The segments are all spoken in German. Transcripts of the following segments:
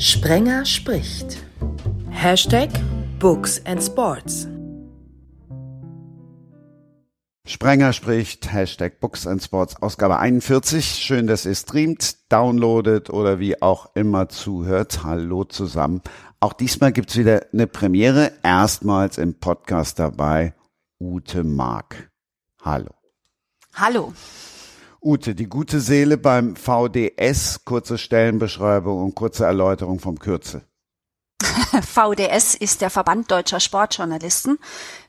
Sprenger spricht. Hashtag Books and Sports. Sprenger spricht, Hashtag Books and Sports, Ausgabe 41. Schön, dass ihr streamt, downloadet oder wie auch immer zuhört. Hallo zusammen. Auch diesmal gibt's wieder eine Premiere. Erstmals im Podcast dabei Ute Mark. Hallo. Hallo. Ute, die gute Seele beim VDS, kurze Stellenbeschreibung und kurze Erläuterung vom Kürzel. VDS ist der Verband deutscher Sportjournalisten.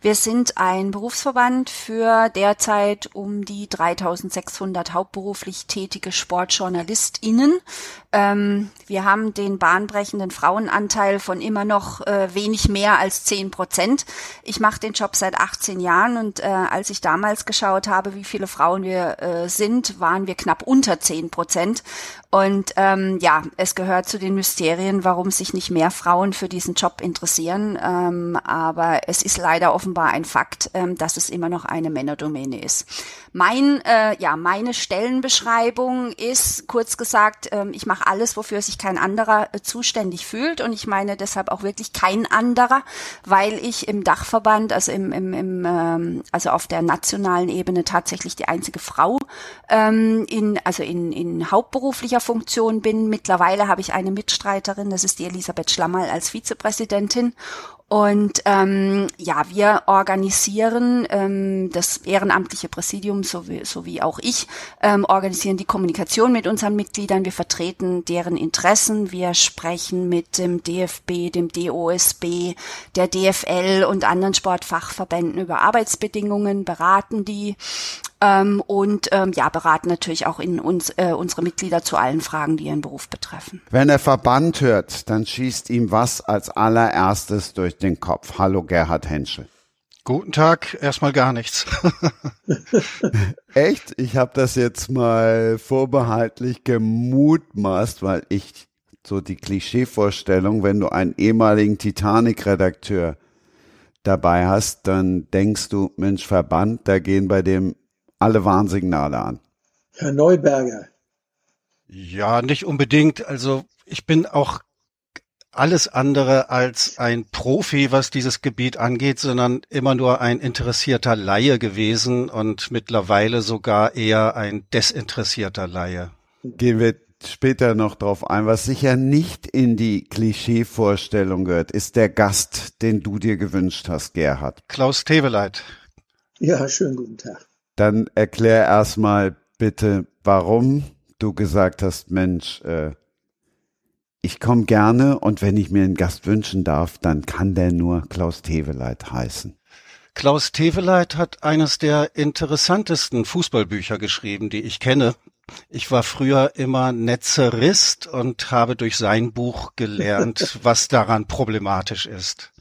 Wir sind ein Berufsverband für derzeit um die 3600 hauptberuflich tätige SportjournalistInnen. Ähm, wir haben den bahnbrechenden Frauenanteil von immer noch äh, wenig mehr als 10 Prozent. Ich mache den Job seit 18 Jahren und äh, als ich damals geschaut habe, wie viele Frauen wir äh, sind, waren wir knapp unter 10 Prozent. Und ähm, ja, es gehört zu den Mysterien, warum sich nicht mehr Frauen für diesen Job interessieren. Ähm, aber es ist leider offenbar ein Fakt, ähm, dass es immer noch eine Männerdomäne ist. Mein, äh, ja, meine Stellenbeschreibung ist, kurz gesagt, ähm, ich mache alles, wofür sich kein anderer äh, zuständig fühlt. Und ich meine deshalb auch wirklich kein anderer, weil ich im Dachverband, also im, im, im ähm, also auf der nationalen Ebene tatsächlich die einzige Frau ähm, in, also in, in hauptberuflicher Funktion bin. Mittlerweile habe ich eine Mitstreiterin, das ist die Elisabeth Schlammerl als Vizepräsidentin. Und ähm, ja, wir organisieren ähm, das ehrenamtliche Präsidium sowie, sowie auch ich ähm, organisieren die Kommunikation mit unseren Mitgliedern. Wir vertreten deren Interessen. Wir sprechen mit dem DFB, dem DOSB, der DFL und anderen Sportfachverbänden über Arbeitsbedingungen, beraten die ähm, und ähm, ja, beraten natürlich auch in uns, äh, unsere Mitglieder zu allen Fragen, die ihren Beruf betreffen. Wenn er Verband hört, dann schießt ihm was als allererstes durch den Kopf. Hallo Gerhard Henschel. Guten Tag, erstmal gar nichts. Echt? Ich habe das jetzt mal vorbehaltlich gemutmaßt, weil ich so die Klischeevorstellung, wenn du einen ehemaligen Titanic-Redakteur dabei hast, dann denkst du, Mensch, Verband, da gehen bei dem alle Warnsignale an. Herr Neuberger. Ja, nicht unbedingt. Also ich bin auch alles andere als ein Profi, was dieses Gebiet angeht, sondern immer nur ein interessierter Laie gewesen und mittlerweile sogar eher ein desinteressierter Laie. Gehen wir später noch drauf ein. Was sicher nicht in die Klischeevorstellung gehört, ist der Gast, den du dir gewünscht hast, Gerhard. Klaus Teweleit. Ja, schönen guten Tag. Dann erklär erstmal bitte, warum du gesagt hast, Mensch, äh, ich komme gerne und wenn ich mir einen Gast wünschen darf, dann kann der nur Klaus Teveleit heißen. Klaus Teveleit hat eines der interessantesten Fußballbücher geschrieben, die ich kenne. Ich war früher immer Netzerist und habe durch sein Buch gelernt, was daran problematisch ist.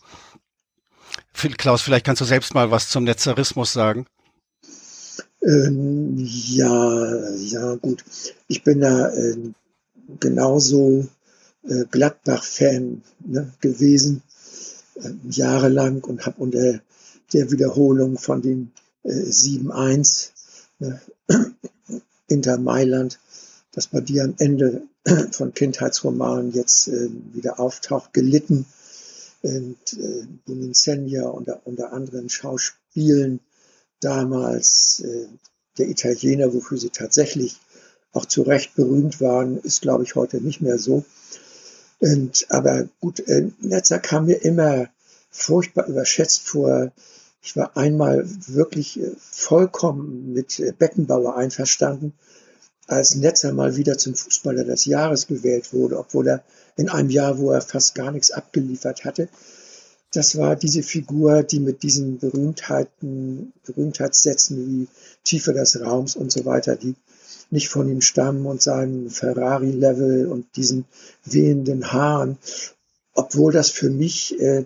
Klaus, vielleicht kannst du selbst mal was zum Netzerismus sagen. Ähm, ja, ja, gut. Ich bin da äh, genauso äh, Gladbach-Fan ne, gewesen, äh, jahrelang und habe unter der Wiederholung von dem äh, 7-1 ne, Inter Mailand, das bei dir am Ende von Kindheitsromanen jetzt äh, wieder auftaucht, gelitten. Und äh, Buninsenja unter, unter anderen Schauspielen damals äh, der Italiener, wofür sie tatsächlich auch zu Recht berühmt waren, ist, glaube ich, heute nicht mehr so. Und, aber gut, äh, Netzer kam mir immer furchtbar überschätzt vor. Ich war einmal wirklich äh, vollkommen mit äh, Beckenbauer einverstanden, als Netzer mal wieder zum Fußballer des Jahres gewählt wurde, obwohl er in einem Jahr, wo er fast gar nichts abgeliefert hatte, das war diese Figur, die mit diesen Berühmtheiten, Berühmtheitssätzen wie Tiefe des Raums und so weiter, die nicht von ihm stammen und seinem Ferrari-Level und diesen wehenden Haaren, obwohl das für mich äh,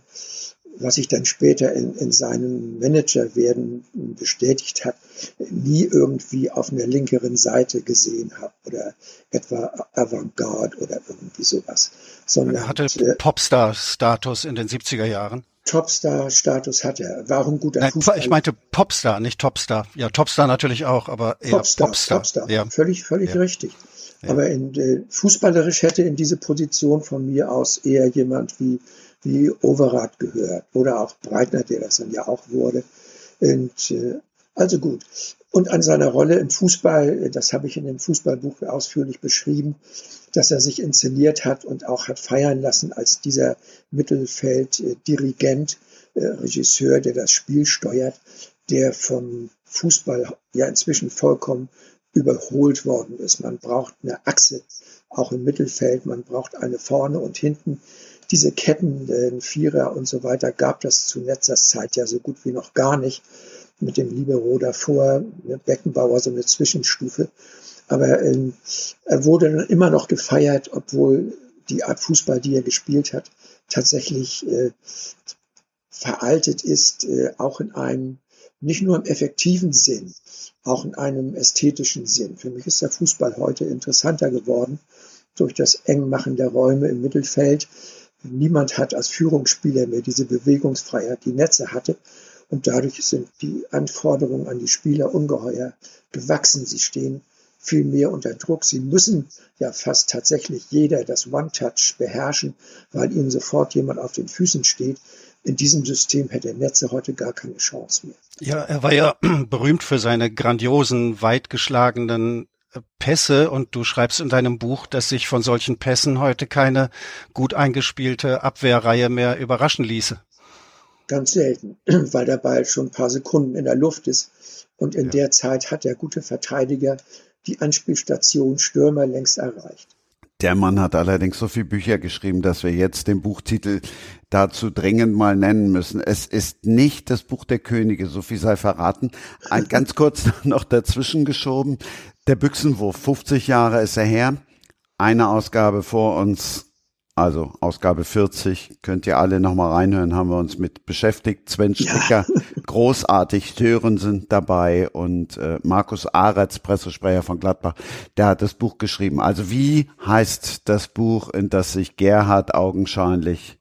was ich dann später in, in seinem Managerwerden bestätigt hat, nie irgendwie auf einer linkeren Seite gesehen habe oder etwa Avantgarde oder irgendwie sowas. Sondern, er hatte Popstar-Status in den 70er Jahren. Topstar-Status hat er. War ein guter Nein, Fußball. Ich meinte Popstar, nicht Topstar. Ja, Topstar natürlich auch, aber eher Popstar. Popstar, Popstar. Ja. Völlig, völlig ja. richtig. Ja. Aber in, äh, fußballerisch hätte in diese Position von mir aus eher jemand wie, wie Overath gehört oder auch Breitner, der das dann ja auch wurde. Und, äh, also gut. Und an seiner Rolle im Fußball, das habe ich in dem Fußballbuch ausführlich beschrieben, dass er sich inszeniert hat und auch hat feiern lassen als dieser Mittelfelddirigent, äh, Regisseur, der das Spiel steuert, der vom Fußball ja inzwischen vollkommen überholt worden ist. Man braucht eine Achse, auch im Mittelfeld, man braucht eine vorne und hinten. Diese Ketten, den Vierer und so weiter, gab das zu Netzers Zeit ja so gut wie noch gar nicht. Mit dem Libero davor, Beckenbauer so eine Zwischenstufe. Aber äh, er wurde immer noch gefeiert, obwohl die Art Fußball, die er gespielt hat, tatsächlich äh, veraltet ist, äh, auch in einem, nicht nur im effektiven Sinn, auch in einem ästhetischen Sinn. Für mich ist der Fußball heute interessanter geworden durch das Engmachen der Räume im Mittelfeld. Niemand hat als Führungsspieler mehr diese Bewegungsfreiheit, die Netze hatte. Und dadurch sind die Anforderungen an die Spieler ungeheuer gewachsen. Sie stehen viel mehr unter Druck. Sie müssen ja fast tatsächlich jeder das One-Touch beherrschen, weil ihnen sofort jemand auf den Füßen steht. In diesem System hätte Netze heute gar keine Chance mehr. Ja, er war ja berühmt für seine grandiosen, weitgeschlagenen äh, Pässe und du schreibst in deinem Buch, dass sich von solchen Pässen heute keine gut eingespielte Abwehrreihe mehr überraschen ließe. Ganz selten, weil der Ball schon ein paar Sekunden in der Luft ist. Und in ja. der Zeit hat der gute Verteidiger die Anspielstation Stürmer längst erreicht. Der Mann hat allerdings so viele Bücher geschrieben, dass wir jetzt den Buchtitel dazu dringend mal nennen müssen. Es ist nicht das Buch der Könige, so viel sei verraten. Ein ganz kurz noch dazwischen geschoben. Der Büchsenwurf, 50 Jahre ist er her. Eine Ausgabe vor uns also Ausgabe 40, könnt ihr alle nochmal reinhören, haben wir uns mit beschäftigt. Sven Stricker, ja. großartig, Sören sind dabei und äh, Markus Aretz, Pressesprecher von Gladbach, der hat das Buch geschrieben. Also wie heißt das Buch, in das sich Gerhard augenscheinlich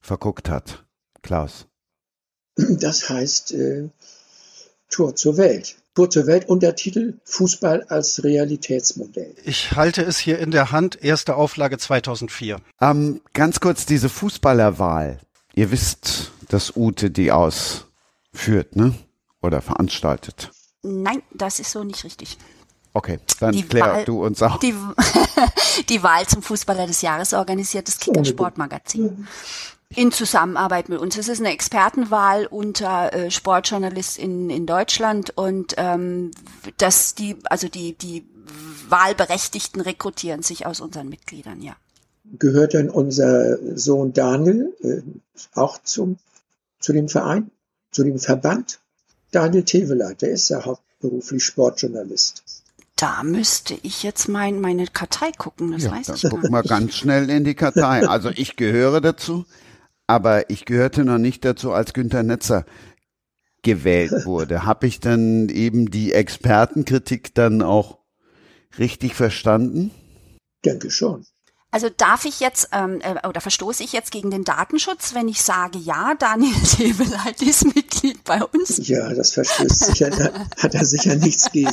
verguckt hat? Klaus. Das heißt äh, Tor zur Welt. Kurze Welt, Untertitel Fußball als Realitätsmodell. Ich halte es hier in der Hand, erste Auflage 2004. Ähm, ganz kurz diese Fußballerwahl. Ihr wisst, dass Ute die ausführt, ne? Oder veranstaltet. Nein, das ist so nicht richtig. Okay, dann die klär Wahl, du uns auch. Die, die Wahl zum Fußballer des Jahres organisiert das Kicker Sportmagazin in Zusammenarbeit mit uns. Es ist eine Expertenwahl unter äh, Sportjournalisten in, in Deutschland und ähm, dass die, also die, die Wahlberechtigten rekrutieren sich aus unseren Mitgliedern, ja. Gehört denn unser Sohn Daniel äh, auch zum, zu dem Verein, zu dem Verband? Daniel Teveler, der ist ja hauptberuflich Sportjournalist. Da müsste ich jetzt mein, meine Kartei gucken, das ja, weiß ich guck mal ganz schnell in die Kartei. Also ich gehöre dazu aber ich gehörte noch nicht dazu, als Günter Netzer gewählt wurde. Habe ich dann eben die Expertenkritik dann auch richtig verstanden? Denke schon. Also darf ich jetzt ähm, äh, oder verstoße ich jetzt gegen den Datenschutz, wenn ich sage, ja, Daniel Sebeleit ist Mitglied bei uns? Ja, das verstößt sicher, hat er sicher nichts gegen.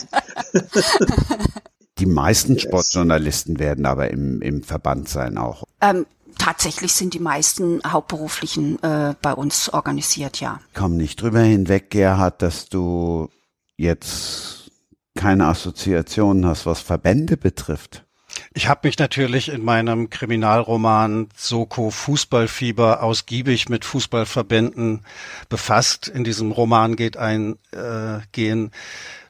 Die meisten Sportjournalisten werden aber im, im Verband sein auch. Ähm, tatsächlich sind die meisten Hauptberuflichen äh, bei uns organisiert, ja. Komm nicht drüber hinweg, Gerhard, dass du jetzt keine Assoziationen hast, was Verbände betrifft. Ich habe mich natürlich in meinem Kriminalroman Soko Fußballfieber ausgiebig mit Fußballverbänden befasst. In diesem Roman geht ein äh, gehen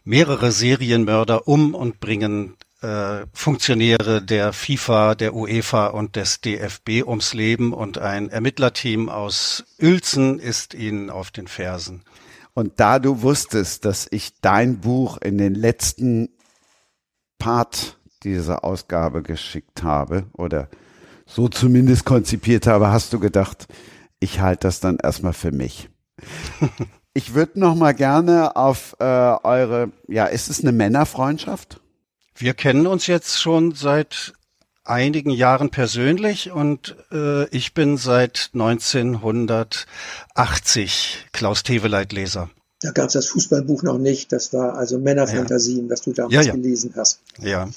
mehrere Serienmörder um und bringen äh, Funktionäre der FIFA, der UEFA und des DFB ums Leben und ein Ermittlerteam aus Uelzen ist ihnen auf den Fersen. Und da du wusstest, dass ich dein Buch in den letzten Part dieser Ausgabe geschickt habe oder so zumindest konzipiert habe, hast du gedacht, ich halte das dann erstmal für mich. ich würde noch mal gerne auf äh, eure, ja, ist es eine Männerfreundschaft? Wir kennen uns jetzt schon seit einigen Jahren persönlich und äh, ich bin seit 1980 Klaus Teveleit Leser. Da gab es das Fußballbuch noch nicht. Das war also Männerfantasien, ja. was du damals ja, ja. gelesen hast. Ja.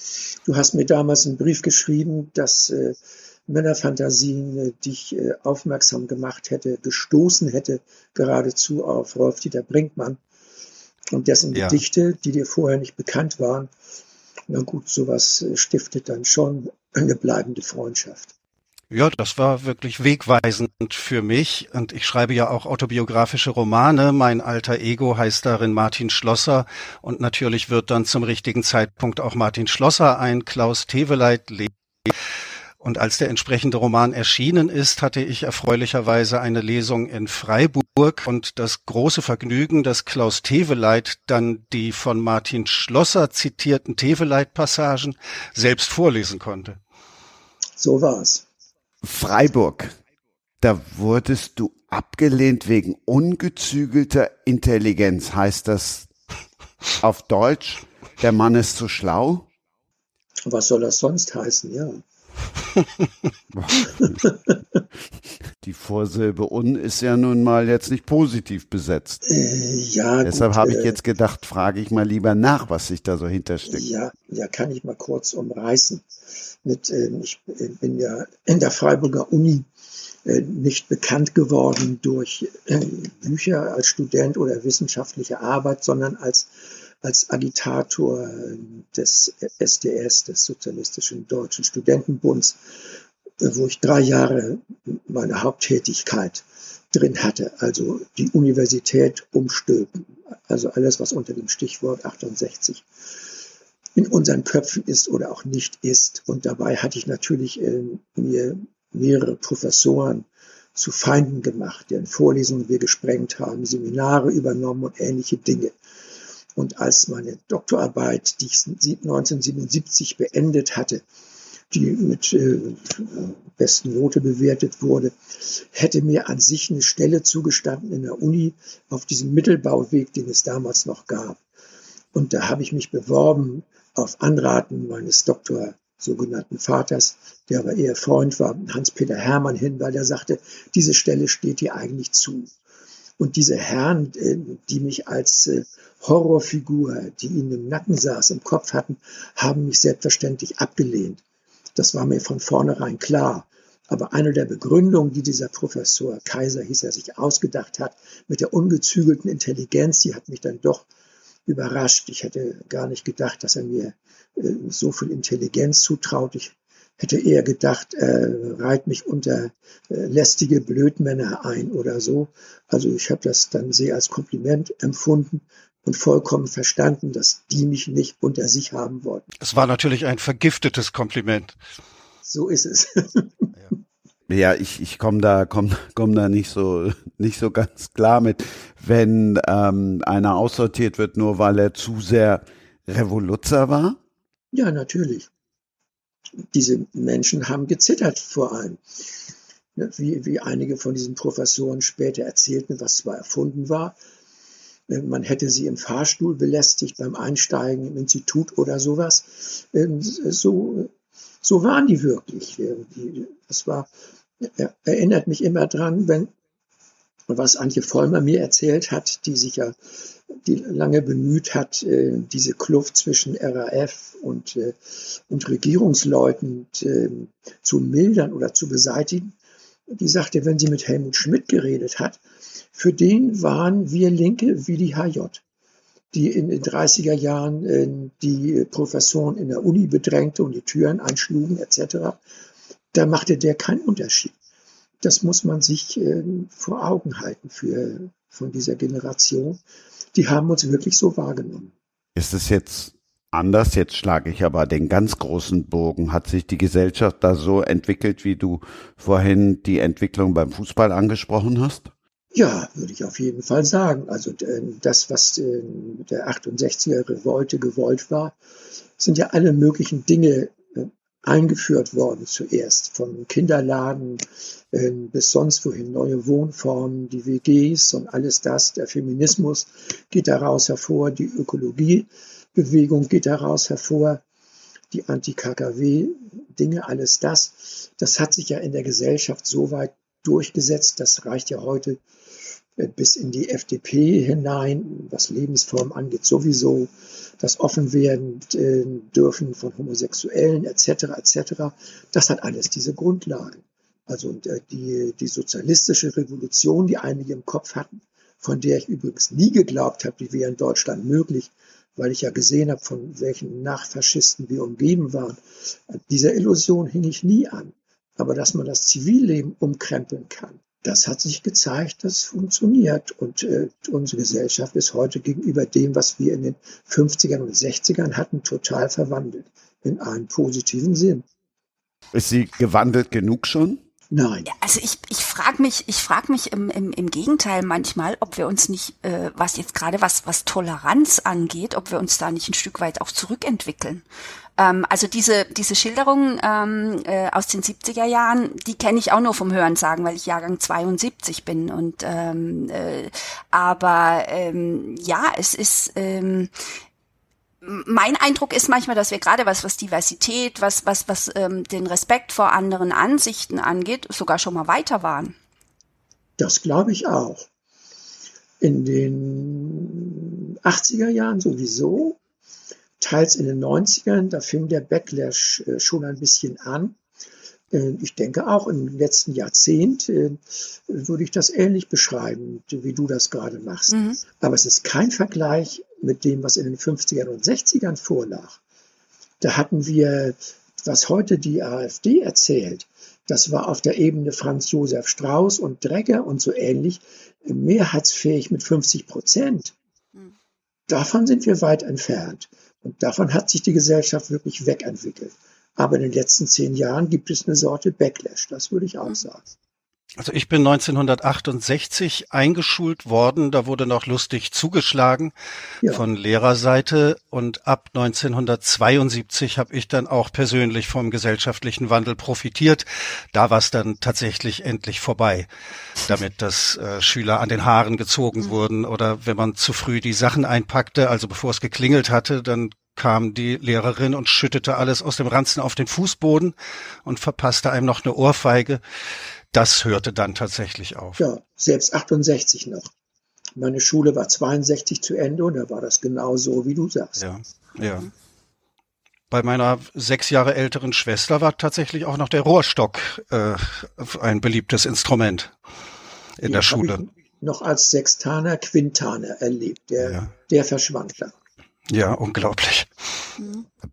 Du hast mir damals einen Brief geschrieben, dass äh, Männerfantasien äh, dich äh, aufmerksam gemacht hätte, gestoßen hätte geradezu auf Rolf-Dieter Brinkmann und dessen. Gedichte, die dir vorher nicht bekannt waren. Na gut, sowas äh, stiftet dann schon eine bleibende Freundschaft. Ja, das war wirklich wegweisend für mich. Und ich schreibe ja auch autobiografische Romane. Mein alter Ego heißt darin Martin Schlosser. Und natürlich wird dann zum richtigen Zeitpunkt auch Martin Schlosser ein Klaus Teveleit lesen. Und als der entsprechende Roman erschienen ist, hatte ich erfreulicherweise eine Lesung in Freiburg und das große Vergnügen, dass Klaus Teveleit dann die von Martin Schlosser zitierten Teveleit-Passagen selbst vorlesen konnte. So war's. Freiburg, da wurdest du abgelehnt wegen ungezügelter Intelligenz. Heißt das auf Deutsch, der Mann ist zu schlau? Was soll das sonst heißen, ja. Die Vorsilbe un ist ja nun mal jetzt nicht positiv besetzt. Äh, ja, Deshalb habe ich äh, jetzt gedacht, frage ich mal lieber nach, was sich da so hintersteckt. Ja, ja, kann ich mal kurz umreißen. Mit, äh, ich bin ja in der Freiburger Uni äh, nicht bekannt geworden durch äh, Bücher als Student oder wissenschaftliche Arbeit, sondern als als Agitator des SDS, des Sozialistischen Deutschen Studentenbunds, wo ich drei Jahre meine Haupttätigkeit drin hatte, also die Universität umstülpen, also alles, was unter dem Stichwort 68 in unseren Köpfen ist oder auch nicht ist. Und dabei hatte ich natürlich äh, mir mehrere Professoren zu Feinden gemacht, deren Vorlesungen wir gesprengt haben, Seminare übernommen und ähnliche Dinge. Und als meine Doktorarbeit, die ich 1977 beendet hatte, die mit äh, besten Note bewertet wurde, hätte mir an sich eine Stelle zugestanden in der Uni auf diesem Mittelbauweg, den es damals noch gab. Und da habe ich mich beworben auf Anraten meines Doktor sogenannten Vaters, der aber eher Freund war, Hans-Peter Hermann hin, weil er sagte, diese Stelle steht dir eigentlich zu. Und diese Herren, äh, die mich als äh, Horrorfigur, die ihnen im Nacken saß, im Kopf hatten, haben mich selbstverständlich abgelehnt. Das war mir von vornherein klar. Aber eine der Begründungen, die dieser Professor Kaiser hieß er sich ausgedacht hat, mit der ungezügelten Intelligenz, die hat mich dann doch überrascht. Ich hätte gar nicht gedacht, dass er mir äh, so viel Intelligenz zutraut. Ich hätte eher gedacht, äh, reit mich unter äh, lästige Blödmänner ein oder so. Also ich habe das dann sehr als Kompliment empfunden und vollkommen verstanden, dass die mich nicht unter sich haben wollten. Es war natürlich ein vergiftetes Kompliment. So ist es. Ja, ich, ich komme da, komm, komm da nicht so, nicht so ganz klar mit, wenn ähm, einer aussortiert wird, nur weil er zu sehr Revoluzer war. Ja, natürlich diese Menschen haben gezittert vor allem. Ne, wie, wie einige von diesen Professoren später erzählten, was zwar erfunden war. Äh, man hätte sie im Fahrstuhl belästigt beim Einsteigen im Institut oder sowas. Ähm, so, so waren die wirklich. Äh, das war, erinnert mich immer wenn, was Antje Vollmer mir erzählt hat, die sich ja die lange bemüht hat, äh, diese Kluft zwischen RAF und, äh, und Regierungsleuten äh, zu mildern oder zu beseitigen. Die sagte, wenn sie mit Helmut Schmidt geredet hat, für den waren wir Linke wie die HJ, die in den 30er Jahren die Professoren in der Uni bedrängte und die Türen einschlugen etc. Da machte der keinen Unterschied. Das muss man sich vor Augen halten für, von dieser Generation die haben uns wirklich so wahrgenommen. Ist es jetzt anders? Jetzt schlage ich aber den ganz großen Bogen. Hat sich die Gesellschaft da so entwickelt, wie du vorhin die Entwicklung beim Fußball angesprochen hast? Ja, würde ich auf jeden Fall sagen. Also äh, das, was äh, der 68er Revolte gewollt war, sind ja alle möglichen Dinge eingeführt worden zuerst, von Kinderladen äh, bis sonst wohin, neue Wohnformen, die WGs und alles das, der Feminismus geht daraus hervor, die Ökologiebewegung geht daraus hervor, die Anti-KKW-Dinge, alles das, das hat sich ja in der Gesellschaft so weit durchgesetzt, das reicht ja heute bis in die FDP hinein, was Lebensform angeht, sowieso, das Offenwerden äh, dürfen von Homosexuellen etc. etc. Das hat alles diese Grundlagen. Also äh, die, die sozialistische Revolution, die einige im Kopf hatten, von der ich übrigens nie geglaubt habe, die wäre in Deutschland möglich, weil ich ja gesehen habe, von welchen Nachfaschisten wir umgeben waren. Dieser Illusion hing ich nie an. Aber dass man das Zivilleben umkrempeln kann, das hat sich gezeigt, das funktioniert. Und äh, unsere Gesellschaft ist heute gegenüber dem, was wir in den 50ern und 60ern hatten, total verwandelt. In einem positiven Sinn. Ist sie gewandelt genug schon? Nein. Also ich, ich frage mich, ich frag mich im, im, im Gegenteil manchmal, ob wir uns nicht, äh, was jetzt gerade was, was Toleranz angeht, ob wir uns da nicht ein Stück weit auch zurückentwickeln. Ähm, also diese, diese Schilderung ähm, äh, aus den 70er Jahren, die kenne ich auch nur vom Hören sagen, weil ich Jahrgang 72 bin. Und ähm, äh, aber ähm, ja, es ist ähm, mein Eindruck ist manchmal, dass wir gerade was, was Diversität, was, was, was ähm, den Respekt vor anderen Ansichten angeht, sogar schon mal weiter waren. Das glaube ich auch. In den 80er Jahren sowieso, teils in den 90ern, da fing der Backlash äh, schon ein bisschen an. Äh, ich denke auch im letzten Jahrzehnt äh, würde ich das ähnlich beschreiben, wie du das gerade machst. Mhm. Aber es ist kein Vergleich mit dem, was in den 50ern und 60ern vorlag. Da hatten wir, was heute die AfD erzählt, das war auf der Ebene Franz Josef Strauß und Dregger und so ähnlich mehrheitsfähig mit 50 Prozent. Mhm. Davon sind wir weit entfernt. Und davon hat sich die Gesellschaft wirklich wegentwickelt. Aber in den letzten zehn Jahren gibt es eine Sorte Backlash, das würde ich auch mhm. sagen. Also ich bin 1968 eingeschult worden, da wurde noch lustig zugeschlagen ja. von Lehrerseite und ab 1972 habe ich dann auch persönlich vom gesellschaftlichen Wandel profitiert. Da war es dann tatsächlich endlich vorbei, damit dass äh, Schüler an den Haaren gezogen mhm. wurden oder wenn man zu früh die Sachen einpackte, also bevor es geklingelt hatte, dann kam die Lehrerin und schüttete alles aus dem Ranzen auf den Fußboden und verpasste einem noch eine Ohrfeige das hörte dann tatsächlich auf. Ja, selbst 68 noch. Meine Schule war 62 zu Ende und da war das genau so, wie du sagst. Ja, ja. Bei meiner sechs Jahre älteren Schwester war tatsächlich auch noch der Rohrstock äh, ein beliebtes Instrument in ja, der Schule. noch als Sextaner, Quintaner erlebt. Der, ja. der verschwand dann. Ja, unglaublich.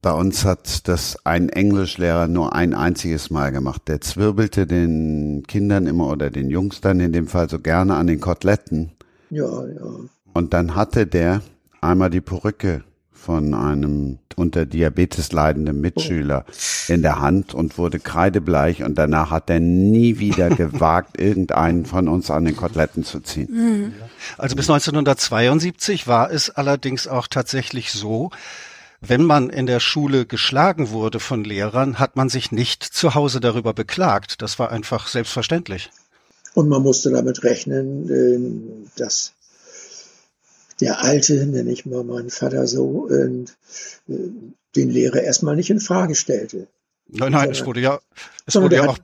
Bei uns hat das ein Englischlehrer nur ein einziges Mal gemacht. Der zwirbelte den Kindern immer oder den Jungs dann in dem Fall so gerne an den Koteletten. Ja, ja. Und dann hatte der einmal die Perücke von einem unter Diabetes leidenden Mitschüler oh. in der Hand und wurde kreidebleich und danach hat er nie wieder gewagt, irgendeinen von uns an den Koteletten zu ziehen. Mhm. Also bis 1972 war es allerdings auch tatsächlich so, wenn man in der Schule geschlagen wurde von Lehrern, hat man sich nicht zu Hause darüber beklagt. Das war einfach selbstverständlich. Und man musste damit rechnen, ähm, dass der Alte, nenne ich mal meinen Vater so, äh, den Lehrer erstmal nicht in Frage stellte. Nein, nein, es wurde ja, es wurde ja auch.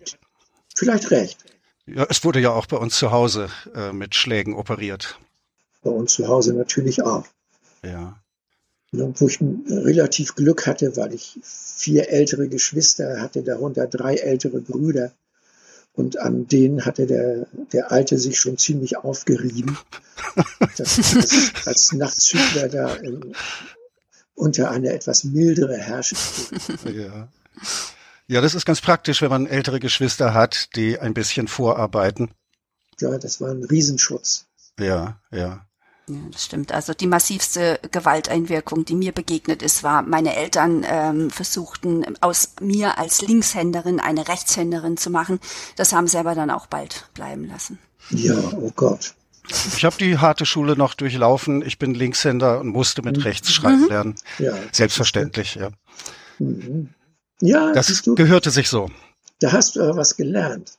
Vielleicht recht. Ja, es wurde ja auch bei uns zu Hause äh, mit Schlägen operiert. Bei uns zu Hause natürlich auch. Ja. Wo ich relativ Glück hatte, weil ich vier ältere Geschwister hatte, darunter drei ältere Brüder. Und an denen hatte der, der Alte sich schon ziemlich aufgerieben, dass als, als Nachtzügler da in, unter eine etwas mildere Herrschaft. Ja. ja, das ist ganz praktisch, wenn man ältere Geschwister hat, die ein bisschen vorarbeiten. Ja, das war ein Riesenschutz. Ja, ja. Ja, das stimmt. Also die massivste Gewalteinwirkung, die mir begegnet ist, war, meine Eltern ähm, versuchten aus mir als Linkshänderin eine Rechtshänderin zu machen. Das haben sie aber dann auch bald bleiben lassen. Ja, oh Gott. Ich habe die harte Schule noch durchlaufen. Ich bin Linkshänder und musste mit mhm. rechts schreiben mhm. lernen. Ja. Selbstverständlich, ja. Mhm. Ja, das gehörte sich so. Da hast du aber was gelernt.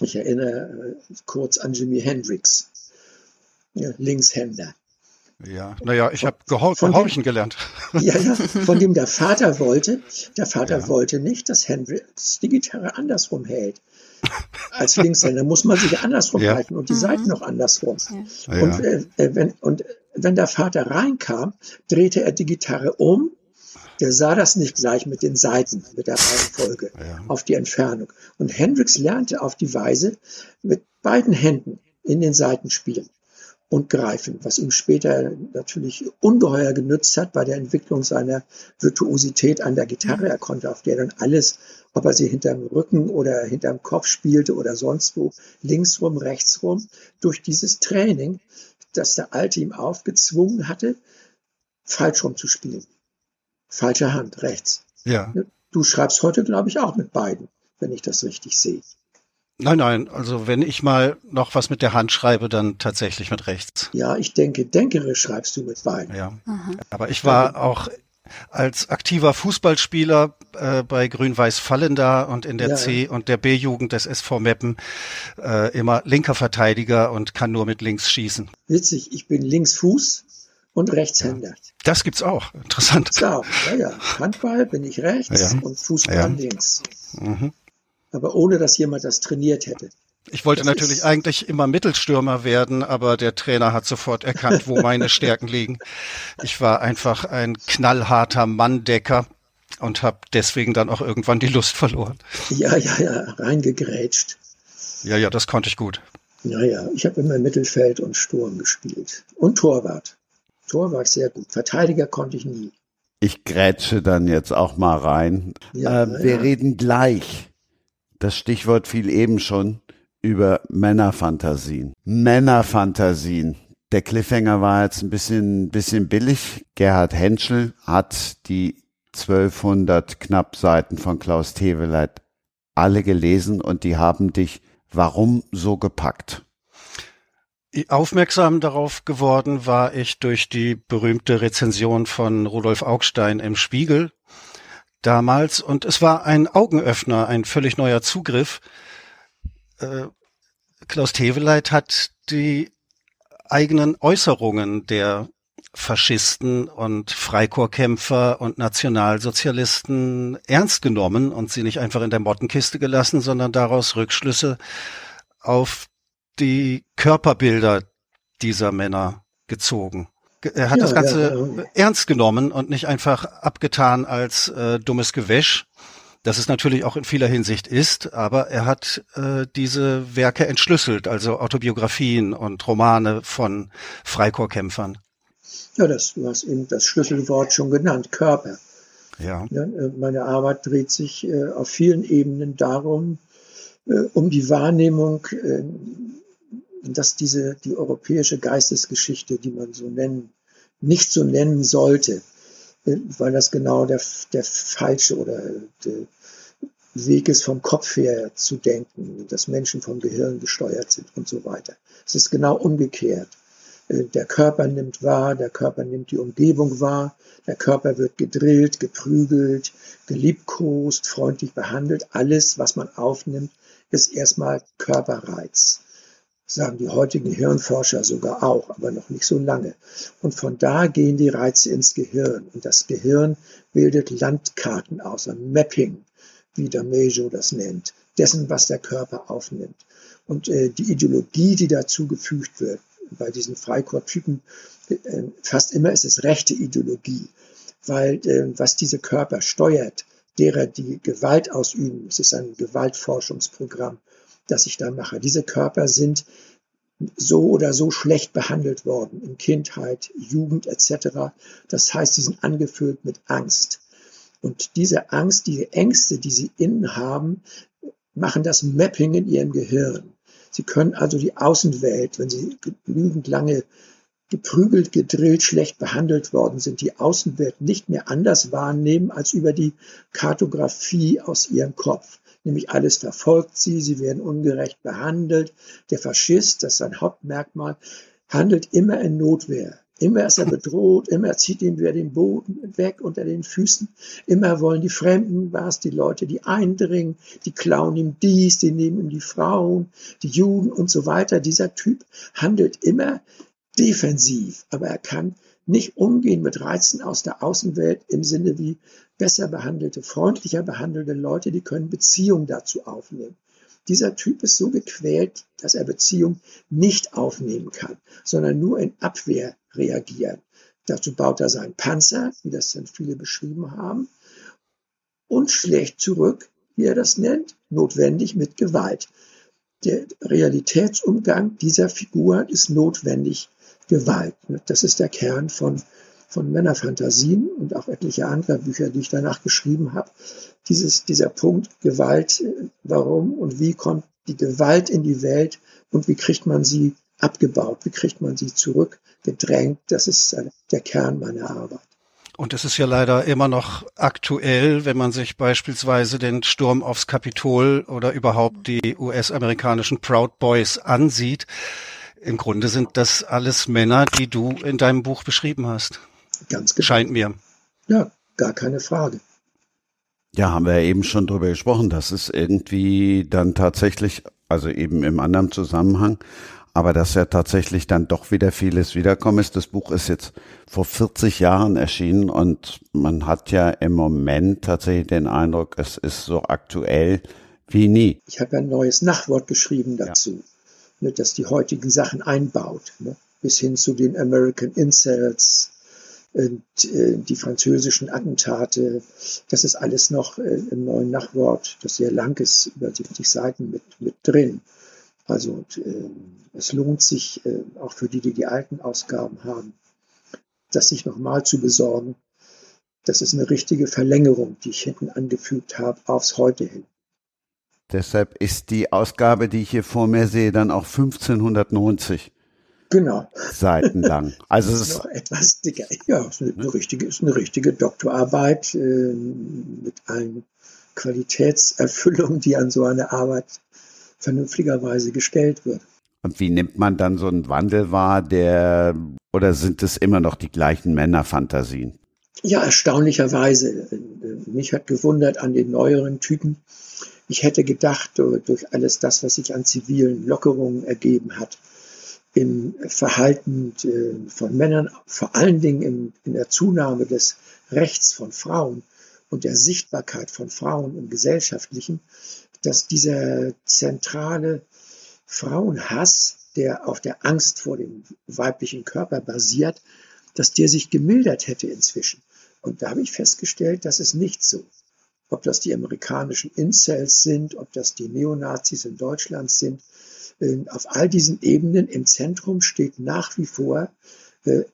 Ich erinnere äh, kurz an Jimi Hendrix. Linkshänder. Ja, naja, ich habe gehor gehorchen gelernt. Ja, ja, von dem der Vater wollte. Der Vater ja. wollte nicht, dass Hendrix die Gitarre andersrum hält. Als Linkshänder muss man sich andersrum ja. halten und die mhm. Seiten noch andersrum. Ja. Und, äh, äh, wenn, und wenn der Vater reinkam, drehte er die Gitarre um. Der sah das nicht gleich mit den Seiten, mit der Reihenfolge ja. auf die Entfernung. Und Hendrix lernte auf die Weise mit beiden Händen in den Seiten spielen und greifen, was ihm später natürlich ungeheuer genützt hat bei der Entwicklung seiner Virtuosität an der Gitarre. Er konnte auf der dann alles, ob er sie hinterm Rücken oder hinterm Kopf spielte oder sonst wo, linksrum, rechtsrum, durch dieses Training, das der Alte ihm aufgezwungen hatte, falsch rum zu spielen. Falsche Hand, rechts. Ja. Du schreibst heute, glaube ich, auch mit beiden, wenn ich das richtig sehe. Nein, nein, also wenn ich mal noch was mit der Hand schreibe, dann tatsächlich mit rechts. Ja, ich denke, denkere schreibst du mit beiden. Ja, mhm. aber ich war auch als aktiver Fußballspieler äh, bei Grün-Weiß Fallen da und in der ja, C- und der B-Jugend des SV Meppen äh, immer linker Verteidiger und kann nur mit links schießen. Witzig, ich bin Linksfuß und Rechtshänder. Ja, das gibt's auch, interessant. Ja, ja, ja. Handball bin ich rechts und Fußball links. Mhm aber ohne dass jemand das trainiert hätte. Ich wollte das natürlich eigentlich immer Mittelstürmer werden, aber der Trainer hat sofort erkannt, wo meine Stärken liegen. Ich war einfach ein knallharter Manndecker und habe deswegen dann auch irgendwann die Lust verloren. Ja, ja, ja, reingegrätscht. Ja, ja, das konnte ich gut. Naja, ich habe immer Mittelfeld und Sturm gespielt. Und Torwart. Torwart sehr gut. Verteidiger konnte ich nie. Ich grätsche dann jetzt auch mal rein. Ja, äh, wir ja. reden gleich das Stichwort fiel eben schon über Männerfantasien. Männerfantasien. Der Cliffhanger war jetzt ein bisschen, bisschen billig. Gerhard Henschel hat die 1200 knapp Seiten von Klaus Teweleit alle gelesen und die haben dich warum so gepackt? Aufmerksam darauf geworden war ich durch die berühmte Rezension von Rudolf Augstein im Spiegel, damals und es war ein Augenöffner, ein völlig neuer Zugriff. Äh, Klaus Teveleit hat die eigenen Äußerungen der Faschisten und Freikorpskämpfer und Nationalsozialisten ernst genommen und sie nicht einfach in der Mottenkiste gelassen, sondern daraus Rückschlüsse auf die Körperbilder dieser Männer gezogen. Er hat ja, das Ganze ja, ja. ernst genommen und nicht einfach abgetan als äh, dummes Gewäsch, das es natürlich auch in vieler Hinsicht ist, aber er hat äh, diese Werke entschlüsselt, also Autobiografien und Romane von Freikorpskämpfern. Ja, das, du hast eben das Schlüsselwort schon genannt, Körper. Ja. ja äh, meine Arbeit dreht sich äh, auf vielen Ebenen darum, äh, um die Wahrnehmung äh, dass diese, die europäische Geistesgeschichte, die man so nennen, nicht so nennen sollte, äh, weil das genau der, der falsche oder der Weg ist, vom Kopf her zu denken, dass Menschen vom Gehirn gesteuert sind und so weiter. Es ist genau umgekehrt. Äh, der Körper nimmt wahr, der Körper nimmt die Umgebung wahr, der Körper wird gedrillt, geprügelt, geliebkost, freundlich behandelt. Alles, was man aufnimmt, ist erstmal Körperreiz sagen die heutigen Hirnforscher sogar auch, aber noch nicht so lange. Und von da gehen die Reize ins Gehirn. Und das Gehirn bildet Landkarten aus, ein Mapping, wie der Mejo das nennt, dessen, was der Körper aufnimmt. Und äh, die Ideologie, die dazu gefügt wird, bei diesen Freikorptypen, äh, fast immer ist es rechte Ideologie, weil äh, was diese Körper steuert, derer, die Gewalt ausüben, es ist ein Gewaltforschungsprogramm, das ich da mache. Diese Körper sind so oder so schlecht behandelt worden in Kindheit, Jugend etc. Das heißt, sie sind angefüllt mit Angst. Und diese Angst, diese Ängste, die sie innen haben, machen das Mapping in ihrem Gehirn. Sie können also die Außenwelt, wenn sie genügend lange geprügelt, gedrillt, schlecht behandelt worden sind, die Außenwelt nicht mehr anders wahrnehmen als über die Kartografie aus ihrem Kopf nämlich alles verfolgt sie, sie werden ungerecht behandelt. Der Faschist, das ist sein Hauptmerkmal, handelt immer in Notwehr. Immer ist er bedroht, immer zieht ihm wer den Boden weg unter den Füßen. Immer wollen die Fremden was, die Leute, die eindringen, die klauen ihm dies, die nehmen ihm die Frauen, die Juden und so weiter. Dieser Typ handelt immer defensiv, aber er kann nicht umgehen mit Reizen aus der Außenwelt im Sinne wie besser behandelte, freundlicher behandelte Leute, die können Beziehung dazu aufnehmen. Dieser Typ ist so gequält, dass er Beziehung nicht aufnehmen kann, sondern nur in Abwehr reagiert. Dazu baut er seinen Panzer, wie das dann viele beschrieben haben, und schlägt zurück, wie er das nennt, notwendig mit Gewalt. Der Realitätsumgang dieser Figur ist notwendig Gewalt. Das ist der Kern von, von Männerfantasien und auch etliche andere Bücher, die ich danach geschrieben habe. Dieses, dieser Punkt Gewalt, warum und wie kommt die Gewalt in die Welt und wie kriegt man sie abgebaut, wie kriegt man sie zurückgedrängt, das ist der Kern meiner Arbeit. Und es ist ja leider immer noch aktuell, wenn man sich beispielsweise den Sturm aufs Kapitol oder überhaupt die US-amerikanischen Proud Boys ansieht. Im Grunde sind das alles Männer, die du in deinem Buch beschrieben hast. Ganz genau. Scheint mir. Ja, gar keine Frage. Ja, haben wir ja eben schon drüber gesprochen. Das ist irgendwie dann tatsächlich, also eben im anderen Zusammenhang, aber dass ja tatsächlich dann doch wieder vieles wiederkommen ist. Das Buch ist jetzt vor 40 Jahren erschienen und man hat ja im Moment tatsächlich den Eindruck, es ist so aktuell wie nie. Ich habe ein neues Nachwort geschrieben dazu, ja. Ne, das die heutigen Sachen einbaut, ne, bis hin zu den American Incels, und, äh, die französischen Attentate. Das ist alles noch äh, im neuen Nachwort, das sehr lang ist, über 70 Seiten mit, mit drin. Also äh, es lohnt sich, äh, auch für die, die die alten Ausgaben haben, das sich nochmal zu besorgen. Das ist eine richtige Verlängerung, die ich hinten angefügt habe, aufs Heute hin. Deshalb ist die Ausgabe, die ich hier vor mir sehe, dann auch 1590. Genau. Seiten lang. Also es ist noch etwas dicker. Ja, es ist eine richtige, ist eine richtige Doktorarbeit äh, mit allen Qualitätserfüllungen, die an so eine Arbeit vernünftigerweise gestellt wird. Und wie nimmt man dann so einen Wandel wahr, der, oder sind es immer noch die gleichen Männerfantasien? Ja, erstaunlicherweise. Mich hat gewundert an den neueren Typen. Ich hätte gedacht, durch alles das, was sich an zivilen Lockerungen ergeben hat, im Verhalten äh, von Männern, vor allen Dingen in, der Zunahme des Rechts von Frauen und der Sichtbarkeit von Frauen im Gesellschaftlichen, dass dieser zentrale Frauenhass, der auf der Angst vor dem weiblichen Körper basiert, dass der sich gemildert hätte inzwischen. Und da habe ich festgestellt, das ist nicht so. Ob das die amerikanischen Incels sind, ob das die Neonazis in Deutschland sind, äh, auf all diesen Ebenen im Zentrum steht nach wie vor äh,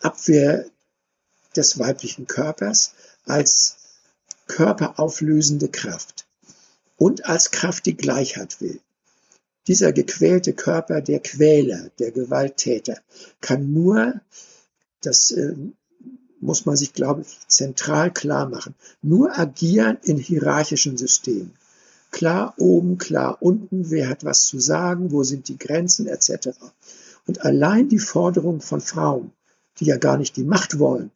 Abwehr des weiblichen Körpers als körperauflösende Kraft und als Kraft, die Gleichheit will. Dieser gequälte Körper, der Quäler, der Gewalttäter, kann nur, das äh, muss man sich, glaube ich, zentral klar machen, nur agieren in hierarchischen Systemen. Klar oben, klar unten, wer hat was zu sagen, wo sind die Grenzen etc. Und allein die Forderung von Frauen, die ja gar nicht die Macht wollen,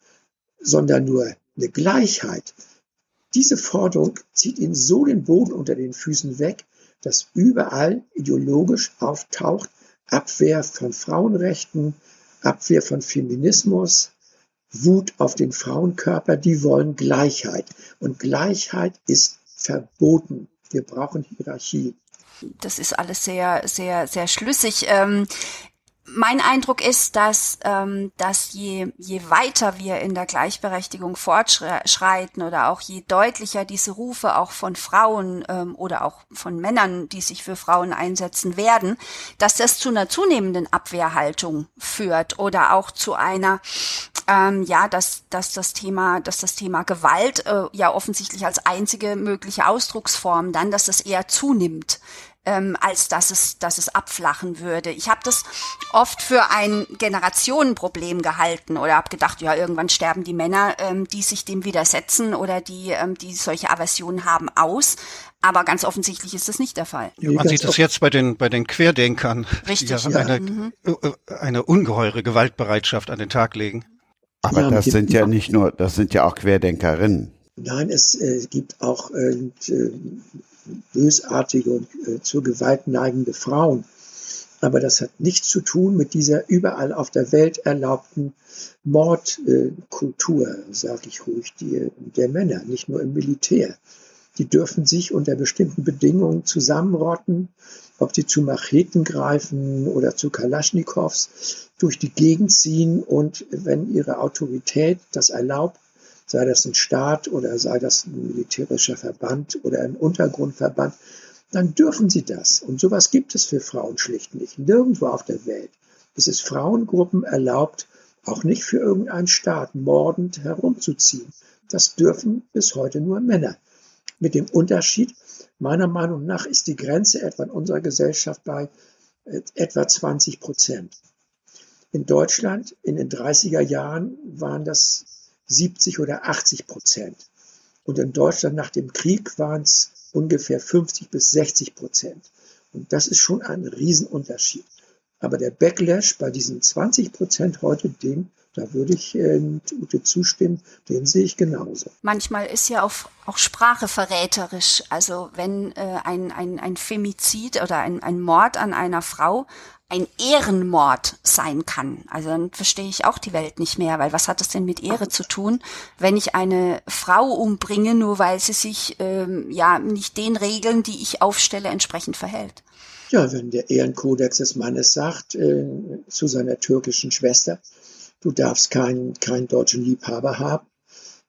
sondern nur eine Gleichheit, diese Forderung zieht ihnen so den Boden unter den Füßen weg, dass überall ideologisch auftaucht Abwehr von Frauenrechten, Abwehr von Feminismus, Wut auf den Frauenkörper, die wollen Gleichheit. Und Gleichheit ist verboten. Wir brauchen Hierarchie. Das ist alles sehr, sehr, sehr schlüssig. Ähm, mein Eindruck ist, dass, ähm, dass je, je weiter wir in der Gleichberechtigung fortschreiten oder auch je deutlicher diese Rufe auch von Frauen ähm, oder auch von Männern, die sich für Frauen einsetzen werden, dass das zu einer zunehmenden Abwehrhaltung führt oder auch zu einer ähm, ja, dass, dass das Thema, dass das Thema Gewalt äh, ja offensichtlich als einzige mögliche Ausdrucksform dann, dass das eher zunimmt ähm, als dass es, dass es abflachen würde. Ich habe das oft für ein Generationenproblem gehalten oder habe gedacht, ja, irgendwann sterben die Männer, ähm, die sich dem widersetzen oder die, ähm, die solche Aversionen haben, aus. Aber ganz offensichtlich ist das nicht der Fall. Ja, man sieht es jetzt bei den, bei den Querdenkern, Richtig, die ja, eine, mhm. Äh, äh, eine ungeheure Gewaltbereitschaft an den Tag legen. Aber ja, das sind ja nicht nur, das sind ja auch Querdenkerinnen. Nein, es äh, gibt auch äh, bösartige und äh, zur Gewalt neigende Frauen. Aber das hat nichts zu tun mit dieser überall auf der Welt erlaubten Mordkultur, äh, sage ich ruhig, die, der Männer, nicht nur im Militär. Die dürfen sich unter bestimmten Bedingungen zusammenrotten, ob sie zu Macheten greifen oder zu Kalaschnikows, durch die Gegend ziehen und wenn ihre Autorität das erlaubt, sei das ein Staat oder sei das ein militärischer Verband oder ein Untergrundverband, dann dürfen sie das. Und sowas gibt es für Frauen schlicht nicht. Nirgendwo auf der Welt ist es Frauengruppen erlaubt, auch nicht für irgendeinen Staat mordend herumzuziehen. Das dürfen bis heute nur Männer. Mit dem Unterschied, meiner Meinung nach ist die Grenze etwa in unserer Gesellschaft bei äh, etwa 20 Prozent. In Deutschland in den 30er Jahren waren das 70 oder 80 Prozent. Und in Deutschland nach dem Krieg waren es ungefähr 50 bis 60 Prozent. Und das ist schon ein Riesenunterschied. Aber der Backlash bei diesen 20 Prozent heute Ding, da würde ich äh, Ute zustimmen, den sehe ich genauso. Manchmal ist ja auch, auch Sprache verräterisch. Also wenn äh, ein, ein, ein Femizid oder ein, ein Mord an einer Frau ein Ehrenmord sein kann. Also dann verstehe ich auch die Welt nicht mehr, weil was hat das denn mit Ehre zu tun, wenn ich eine Frau umbringe, nur weil sie sich ähm, ja nicht den Regeln, die ich aufstelle, entsprechend verhält? Ja, wenn der Ehrenkodex des Mannes sagt äh, zu seiner türkischen Schwester, du darfst keinen, keinen deutschen Liebhaber haben,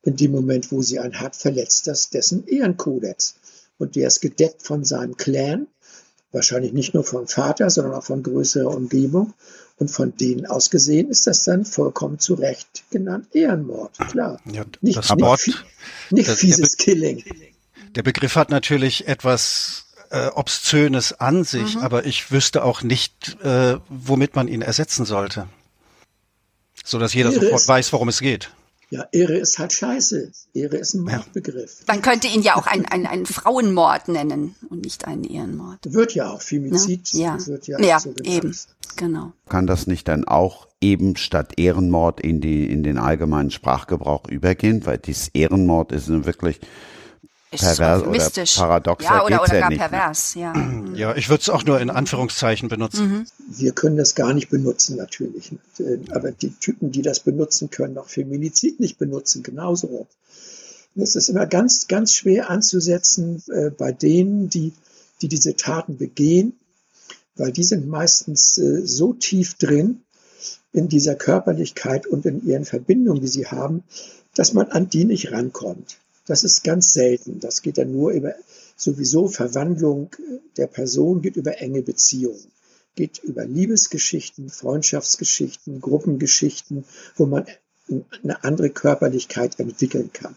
in dem Moment, wo sie einen hat, verletzt das dessen Ehrenkodex. Und der ist gedeckt von seinem Clan wahrscheinlich nicht nur vom Vater, sondern auch von größerer Umgebung. Und von denen aus gesehen ist das dann vollkommen zu Recht genannt Ehrenmord. Klar. Ja, nicht, das nicht, nicht, fieses Be Killing. Der Begriff hat natürlich etwas äh, Obszönes an sich, mhm. aber ich wüsste auch nicht, äh, womit man ihn ersetzen sollte. So dass jeder sofort weiß, worum es geht. Ja, Ehre ist halt scheiße. Ehre ist ein Mordbegriff. Man könnte ihn ja auch einen, einen, einen Frauenmord nennen und nicht einen Ehrenmord. Wird ja auch Femizid. Ja, ja. Wird ja, ja so eben. Genau. Kann das nicht dann auch eben statt Ehrenmord in die in den allgemeinen Sprachgebrauch übergehen? Weil dieses Ehrenmord ist wirklich ist pervers oder paradox. Ja, oder, oder gar pervers, ja. Ja, ich würde es auch nur in Anführungszeichen benutzen. Mhm. Wir können das gar nicht benutzen, natürlich. Aber die Typen, die das benutzen, können auch Feminizid nicht benutzen, genauso. Es ist immer ganz, ganz schwer anzusetzen äh, bei denen, die, die diese Taten begehen, weil die sind meistens äh, so tief drin in dieser Körperlichkeit und in ihren Verbindungen, die sie haben, dass man an die nicht rankommt. Das ist ganz selten. Das geht dann nur über sowieso Verwandlung der Person, geht über enge Beziehungen, geht über Liebesgeschichten, Freundschaftsgeschichten, Gruppengeschichten, wo man eine andere Körperlichkeit entwickeln kann.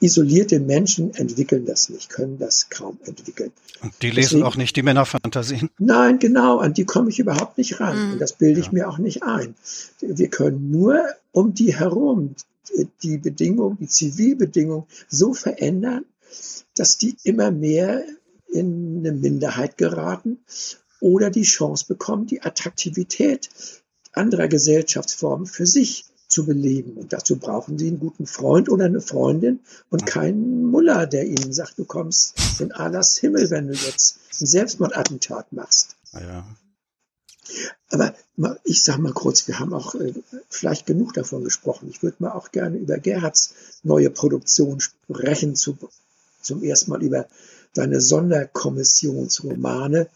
Isolierte Menschen entwickeln das nicht, können das kaum entwickeln. Und die lesen Deswegen, auch nicht die Männerfantasien? Nein, genau, an die komme ich überhaupt nicht ran. Mhm. Und das bilde ich ja. mir auch nicht ein. Wir können nur um die herum die Bedingungen, die Zivilbedingungen so verändern, dass die immer mehr in eine Minderheit geraten oder die Chance bekommen, die Attraktivität anderer Gesellschaftsformen für sich zu beleben. Und dazu brauchen sie einen guten Freund oder eine Freundin und keinen Muller, der ihnen sagt, du kommst in Allahs Himmel, wenn du jetzt ein Selbstmordattentat machst. Ja. Aber ich sage mal kurz, wir haben auch äh, vielleicht genug davon gesprochen. Ich würde mal auch gerne über Gerhards neue Produktion sprechen, zu, zum ersten Mal über deine Sonderkommissionsromane.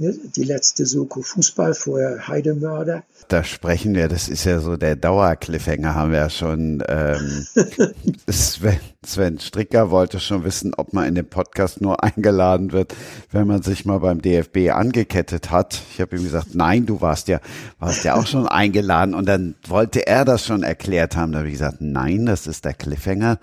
Ne, die letzte Soko Fußball, vorher Heidemörder. Da sprechen wir, das ist ja so der Dauercliffhanger, haben wir ja schon. Ähm, Sven, Sven Stricker wollte schon wissen, ob man in den Podcast nur eingeladen wird, wenn man sich mal beim DFB angekettet hat. Ich habe ihm gesagt, nein, du warst ja, warst ja auch schon eingeladen. Und dann wollte er das schon erklärt haben. Da habe ich gesagt, nein, das ist der Cliffhanger.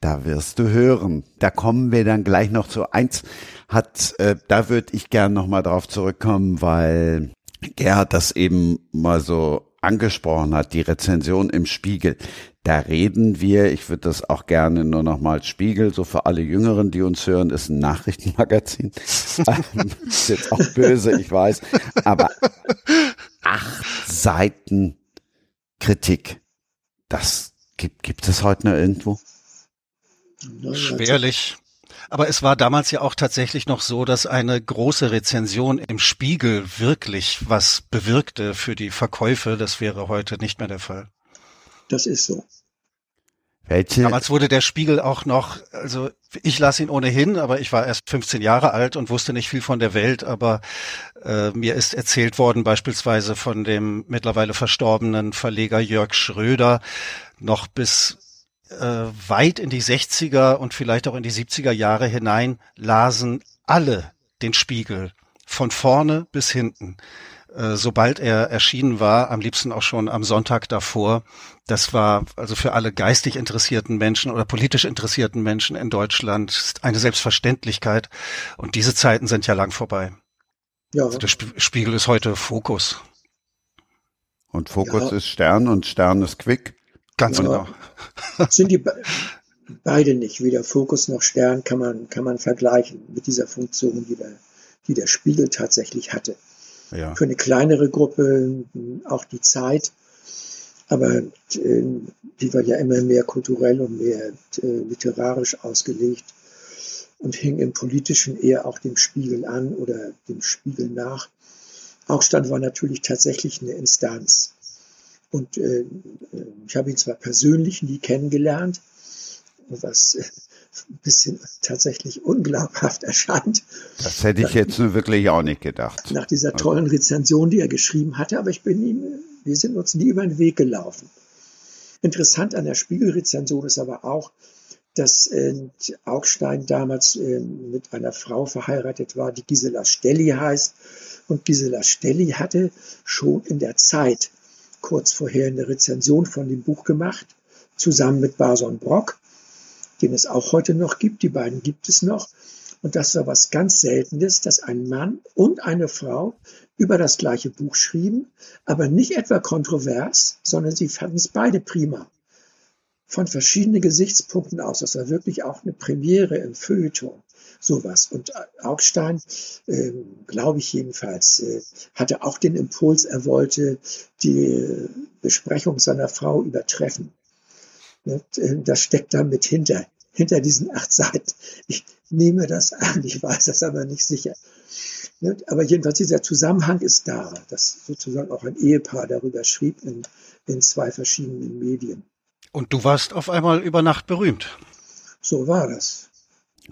Da wirst du hören. Da kommen wir dann gleich noch zu eins hat, äh, da würde ich gern nochmal drauf zurückkommen, weil Gerhard das eben mal so angesprochen hat, die Rezension im Spiegel. Da reden wir, ich würde das auch gerne nur nochmal Spiegel, so für alle Jüngeren, die uns hören, ist ein Nachrichtenmagazin. ist jetzt auch böse, ich weiß. Aber acht Seiten Kritik. Das gibt, gibt es heute noch irgendwo? Schwerlich. Aber es war damals ja auch tatsächlich noch so, dass eine große Rezension im Spiegel wirklich was bewirkte für die Verkäufe. Das wäre heute nicht mehr der Fall. Das ist so. Welche? Damals wurde der Spiegel auch noch, also ich las ihn ohnehin, aber ich war erst 15 Jahre alt und wusste nicht viel von der Welt, aber äh, mir ist erzählt worden beispielsweise von dem mittlerweile verstorbenen Verleger Jörg Schröder noch bis äh, weit in die 60er und vielleicht auch in die 70er Jahre hinein lasen alle den Spiegel von vorne bis hinten. Äh, sobald er erschienen war, am liebsten auch schon am Sonntag davor. Das war also für alle geistig interessierten Menschen oder politisch interessierten Menschen in Deutschland eine Selbstverständlichkeit. Und diese Zeiten sind ja lang vorbei. Ja. Also der Spiegel ist heute Fokus. Und Fokus ja. ist Stern und Stern ist Quick. Ganz genau. Sind die beide nicht, weder Fokus noch Stern kann man, kann man vergleichen mit dieser Funktion, die der, die der Spiegel tatsächlich hatte. Ja. Für eine kleinere Gruppe auch die Zeit, aber äh, die war ja immer mehr kulturell und mehr äh, literarisch ausgelegt und hing im Politischen eher auch dem Spiegel an oder dem Spiegel nach. Augstand war natürlich tatsächlich eine Instanz. Und äh, ich habe ihn zwar persönlich nie kennengelernt, was äh, ein bisschen tatsächlich unglaubhaft erscheint. Das hätte ich jetzt wirklich auch nicht gedacht. Nach dieser tollen Rezension, die er geschrieben hatte, aber ich bin ihm, wir sind uns nie über den Weg gelaufen. Interessant an der Spiegelrezension ist aber auch, dass äh, Augstein damals äh, mit einer Frau verheiratet war, die Gisela Stelli heißt. Und Gisela Stelli hatte schon in der Zeit kurz vorher eine Rezension von dem Buch gemacht, zusammen mit Bason Brock, den es auch heute noch gibt. Die beiden gibt es noch. Und das war was ganz Seltenes, dass ein Mann und eine Frau über das gleiche Buch schrieben, aber nicht etwa kontrovers, sondern sie fanden es beide prima. Von verschiedenen Gesichtspunkten aus. Das war wirklich auch eine Premiere im Feuilleton sowas. Und Augstein, äh, glaube ich jedenfalls, äh, hatte auch den Impuls, er wollte die Besprechung seiner Frau übertreffen. Und, äh, das steckt da mit hinter, hinter diesen acht Seiten. Ich nehme das an, ich weiß das aber nicht sicher. Aber jedenfalls dieser Zusammenhang ist da, dass sozusagen auch ein Ehepaar darüber schrieb in, in zwei verschiedenen Medien. Und du warst auf einmal über Nacht berühmt. So war das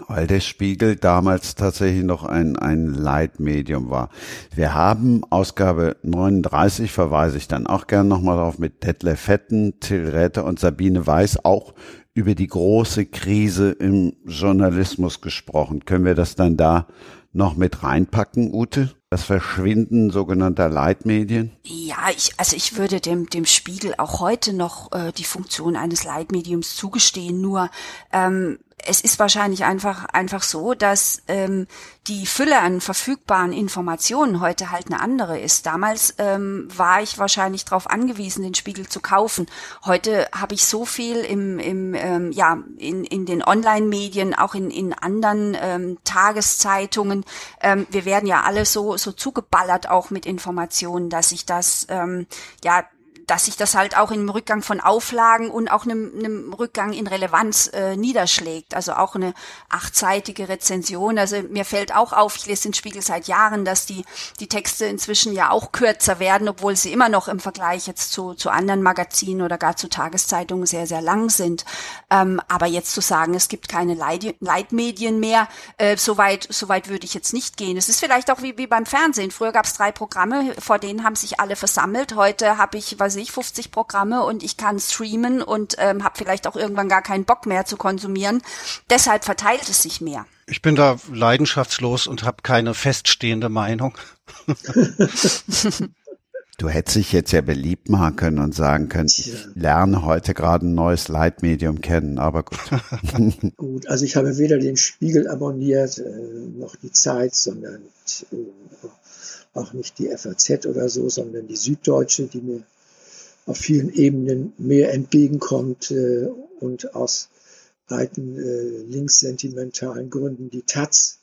weil der Spiegel damals tatsächlich noch ein, ein Leitmedium war. Wir haben Ausgabe 39, verweise ich dann auch gern nochmal drauf, mit Detlef Fetten, Till Räther und Sabine Weiß auch über die große Krise im Journalismus gesprochen. Können wir das dann da noch mit reinpacken, Ute? Das Verschwinden sogenannter Leitmedien? Ja, ich, also ich würde dem, dem Spiegel auch heute noch äh, die Funktion eines Leitmediums zugestehen. Nur ähm, es ist wahrscheinlich einfach einfach so, dass ähm, die Fülle an verfügbaren Informationen heute halt eine andere ist. Damals ähm, war ich wahrscheinlich darauf angewiesen, den Spiegel zu kaufen. Heute habe ich so viel im, im ähm, ja in, in den Online-Medien, auch in, in anderen ähm, Tageszeitungen. Ähm, wir werden ja alle so so zugeballert auch mit Informationen, dass ich das ähm, ja dass sich das halt auch im Rückgang von Auflagen und auch einem, einem Rückgang in Relevanz äh, niederschlägt. Also auch eine achtseitige Rezension. Also mir fällt auch auf, ich lese den Spiegel seit Jahren, dass die, die Texte inzwischen ja auch kürzer werden, obwohl sie immer noch im Vergleich jetzt zu, zu anderen Magazinen oder gar zu Tageszeitungen sehr, sehr lang sind. Ähm, aber jetzt zu sagen, es gibt keine Leit Leitmedien mehr, äh, soweit so weit würde ich jetzt nicht gehen. Es ist vielleicht auch wie, wie beim Fernsehen. Früher gab es drei Programme, vor denen haben sich alle versammelt. Heute habe ich, was weiß ich, 50 Programme und ich kann streamen und ähm, habe vielleicht auch irgendwann gar keinen Bock mehr zu konsumieren. Deshalb verteilt es sich mehr. Ich bin da leidenschaftslos und habe keine feststehende Meinung. Du hättest dich jetzt ja beliebt machen können und sagen können, ich lerne heute gerade ein neues Leitmedium kennen, aber gut. gut, also ich habe weder den Spiegel abonniert, äh, noch die Zeit, sondern äh, auch nicht die FAZ oder so, sondern die Süddeutsche, die mir auf vielen Ebenen mehr entgegenkommt äh, und aus alten äh, linkssentimentalen Gründen die Taz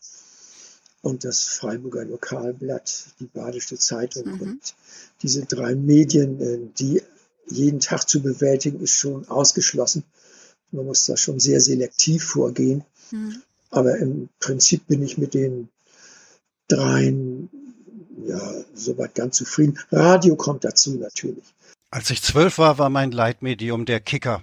und das Freiburger Lokalblatt, die Badische Zeitung mhm. und diese drei Medien, äh, die jeden Tag zu bewältigen, ist schon ausgeschlossen. Man muss da schon sehr selektiv vorgehen. Mhm. Aber im Prinzip bin ich mit den dreien ja soweit ganz zufrieden. Radio kommt dazu natürlich. Als ich zwölf war, war mein Leitmedium der Kicker.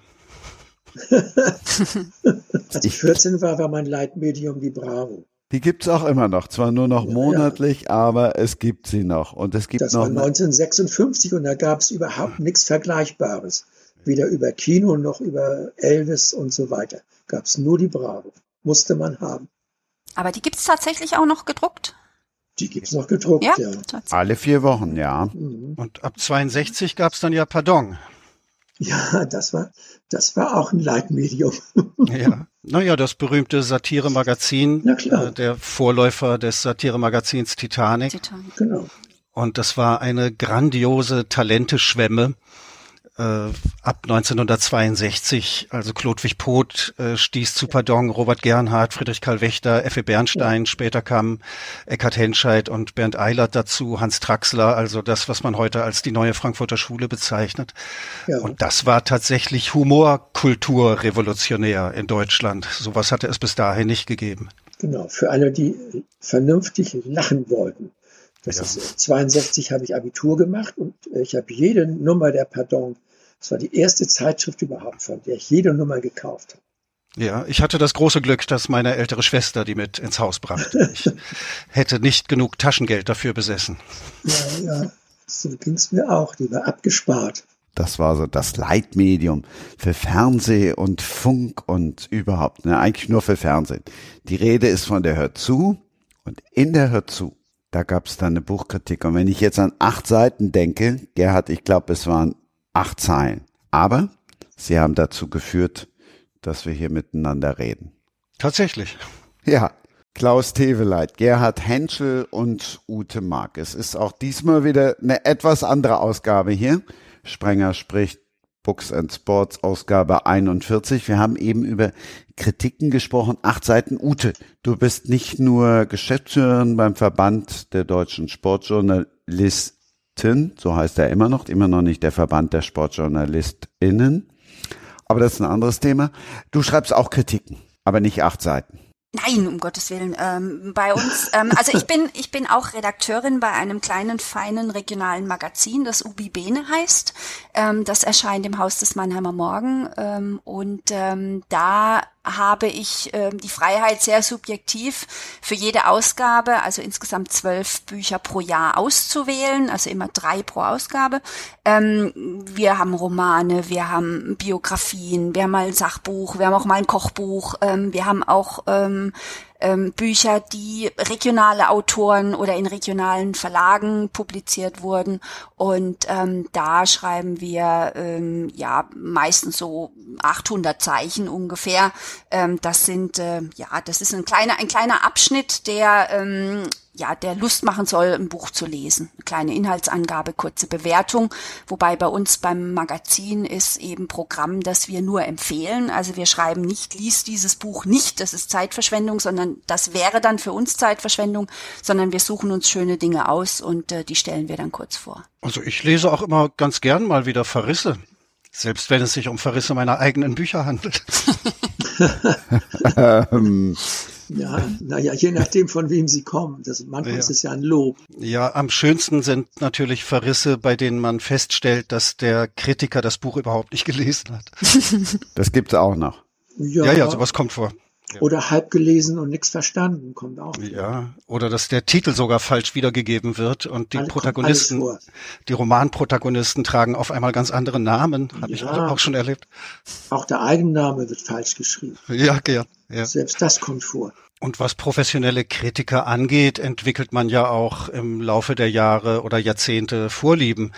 Als ich 14 war, war mein Leitmedium die Bravo. Die gibt's auch immer noch, zwar nur noch monatlich, ja. aber es gibt sie noch. Und es gibt das noch. Das war 1956 und da gab es überhaupt nichts Vergleichbares. Weder über Kino noch über Elvis und so weiter. Gab es nur die Bravo. Musste man haben. Aber die gibt's tatsächlich auch noch gedruckt? Die gibt's noch gedruckt, ja. ja. Alle vier Wochen, ja. Mhm. Und ab 62 gab's dann ja Pardon. Ja, das war, das war auch ein Leitmedium. ja. Naja, das berühmte Satire-Magazin, äh, der Vorläufer des Satire-Magazins Titanic. Titanic. Genau. Und das war eine grandiose Talenteschwemme äh, ab 1962, also Chlodwig Poth äh, stieß zu Pardon, Robert Gernhardt, Friedrich Karl Wächter, Effe Bernstein, später kamen Eckhard Henscheid und Bernd Eilert dazu, Hans Traxler, also das, was man heute als die neue Frankfurter Schule bezeichnet. Ja. Und das war tatsächlich Humorkultur revolutionär in Deutschland. Sowas hatte es bis dahin nicht gegeben. Genau, für alle, die vernünftig lachen wollten. Das ja. ist 62 habe ich Abitur gemacht und ich habe jede Nummer der Pardon es war die erste Zeitschrift überhaupt, von der ich jede Nummer gekauft habe. Ja, ich hatte das große Glück, dass meine ältere Schwester die mit ins Haus brachte. Ich hätte nicht genug Taschengeld dafür besessen. Ja, ja, so ging es mir auch. Die war abgespart. Das war so das Leitmedium für Fernseh und Funk und überhaupt, ne, eigentlich nur für Fernsehen. Die Rede ist von der Hört zu und in der Hört zu, da gab es dann eine Buchkritik. Und wenn ich jetzt an acht Seiten denke, Gerhard, ich glaube, es waren acht Zeilen. Aber sie haben dazu geführt, dass wir hier miteinander reden. Tatsächlich. Ja. Klaus Teveleit, Gerhard Henschel und Ute Mark. Es ist auch diesmal wieder eine etwas andere Ausgabe hier. Sprenger spricht Books and Sports Ausgabe 41. Wir haben eben über Kritiken gesprochen. Acht Seiten. Ute, du bist nicht nur Geschäftsführerin beim Verband der deutschen Sportjournalisten, Journalisten, so heißt er immer noch, immer noch nicht der Verband der SportjournalistInnen. Aber das ist ein anderes Thema. Du schreibst auch Kritiken, aber nicht acht Seiten. Nein, um Gottes Willen. Ähm, bei uns, ähm, also ich bin, ich bin auch Redakteurin bei einem kleinen, feinen regionalen Magazin, das Ubi Bene heißt. Ähm, das erscheint im Haus des Mannheimer Morgen. Ähm, und ähm, da habe ich äh, die Freiheit sehr subjektiv für jede Ausgabe, also insgesamt zwölf Bücher pro Jahr auszuwählen, also immer drei pro Ausgabe. Ähm, wir haben Romane, wir haben Biografien, wir haben mal ein Sachbuch, wir haben auch mal ein Kochbuch, ähm, wir haben auch ähm, ähm, Bücher, die regionale Autoren oder in regionalen Verlagen publiziert wurden. Und ähm, da schreiben wir ähm, ja meistens so 800 Zeichen ungefähr. Ähm, das sind äh, ja, das ist ein kleiner ein kleiner Abschnitt, der ähm, ja, der Lust machen soll, ein Buch zu lesen. Eine kleine Inhaltsangabe, kurze Bewertung. Wobei bei uns beim Magazin ist eben Programm, das wir nur empfehlen. Also wir schreiben nicht, lies dieses Buch nicht, das ist Zeitverschwendung, sondern das wäre dann für uns Zeitverschwendung, sondern wir suchen uns schöne Dinge aus und äh, die stellen wir dann kurz vor. Also ich lese auch immer ganz gern mal wieder Verrisse. Selbst wenn es sich um Verrisse meiner eigenen Bücher handelt. ja, naja, je nachdem, von wem sie kommen. Das, manchmal ja. ist es ja ein Lob. Ja, am schönsten sind natürlich Verrisse, bei denen man feststellt, dass der Kritiker das Buch überhaupt nicht gelesen hat. Das gibt's auch noch. Ja, ja, ja sowas kommt vor. Oder halb gelesen und nichts verstanden, kommt auch. Ja, oder dass der Titel sogar falsch wiedergegeben wird und die Alle, Protagonisten, die Romanprotagonisten tragen auf einmal ganz andere Namen, habe ja. ich auch schon erlebt. Auch der Eigenname wird falsch geschrieben. Ja, ja, ja. Selbst das kommt vor. Und was professionelle Kritiker angeht, entwickelt man ja auch im Laufe der Jahre oder Jahrzehnte Vorlieben.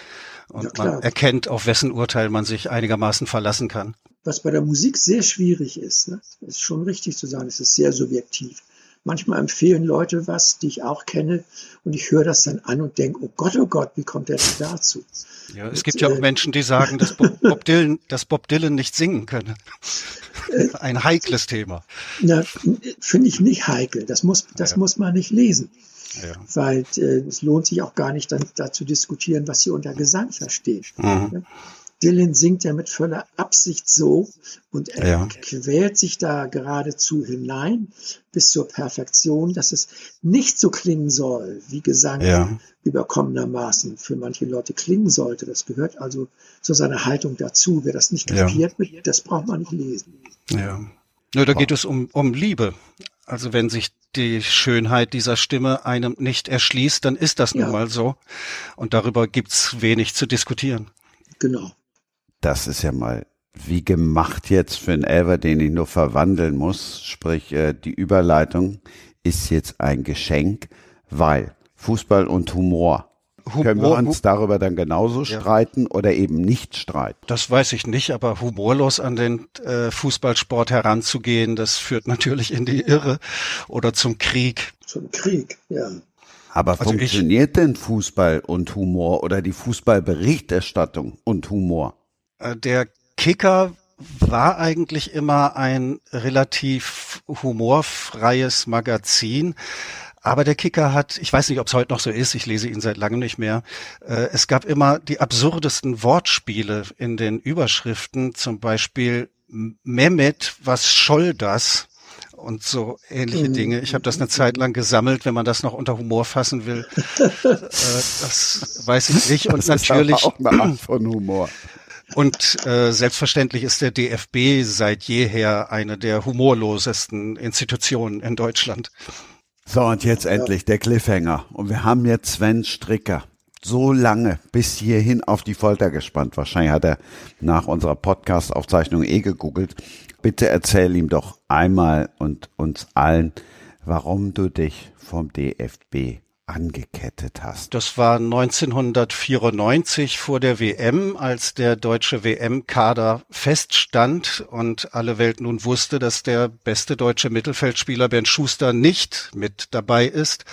Und ja, man erkennt, auf wessen Urteil man sich einigermaßen verlassen kann was bei der Musik sehr schwierig ist. Ne? Ist schon richtig zu sagen, es ist sehr subjektiv. Manchmal empfehlen Leute was, die ich auch kenne, und ich höre das dann an und denke, oh Gott, oh Gott, wie kommt der denn dazu? Ja, es und, gibt ja auch äh, Menschen, die sagen, dass Bob, Dylan, dass Bob Dylan nicht singen könne. Äh, Ein heikles Thema. Finde ich nicht heikel. Das muss, das ja. muss man nicht lesen. Ja. Weil äh, es lohnt sich auch gar nicht, dann da zu diskutieren, was sie unter Gesang versteht. Mhm. Dylan singt ja mit voller Absicht so und er ja. quält sich da geradezu hinein bis zur Perfektion, dass es nicht so klingen soll, wie Gesang ja. überkommenermaßen für manche Leute klingen sollte. Das gehört also zu seiner Haltung dazu. Wer das nicht kapiert, ja. das braucht man nicht lesen. Ja. Nur da geht es um, um Liebe. Also wenn sich die Schönheit dieser Stimme einem nicht erschließt, dann ist das nun ja. mal so. Und darüber gibt's wenig zu diskutieren. Genau. Das ist ja mal wie gemacht jetzt für einen Elver, den ich nur verwandeln muss. Sprich, äh, die Überleitung ist jetzt ein Geschenk, weil Fußball und Humor Humor, Können wir uns darüber dann genauso ja. streiten oder eben nicht streiten? Das weiß ich nicht, aber humorlos an den äh, Fußballsport heranzugehen, das führt natürlich in die Irre oder zum Krieg. Zum Krieg, ja. Aber also funktioniert ich, denn Fußball und Humor oder die Fußballberichterstattung und Humor? Äh, der Kicker war eigentlich immer ein relativ humorfreies Magazin. Aber der Kicker hat, ich weiß nicht, ob es heute noch so ist, ich lese ihn seit langem nicht mehr, äh, es gab immer die absurdesten Wortspiele in den Überschriften, zum Beispiel Mehmet, was scholl das? Und so ähnliche mhm. Dinge. Ich habe das eine Zeit lang gesammelt, wenn man das noch unter Humor fassen will. äh, das weiß ich nicht. Und das natürlich ist auch eine Art von Humor. Und äh, selbstverständlich ist der DFB seit jeher eine der humorlosesten Institutionen in Deutschland. So, und jetzt endlich der Cliffhanger. Und wir haben jetzt Sven Stricker so lange bis hierhin auf die Folter gespannt. Wahrscheinlich hat er nach unserer Podcast-Aufzeichnung eh gegoogelt. Bitte erzähl ihm doch einmal und uns allen, warum du dich vom DFB angekettet hast. Das war 1994 vor der WM, als der deutsche WM-Kader feststand und alle Welt nun wusste, dass der beste deutsche Mittelfeldspieler Bernd Schuster nicht mit dabei ist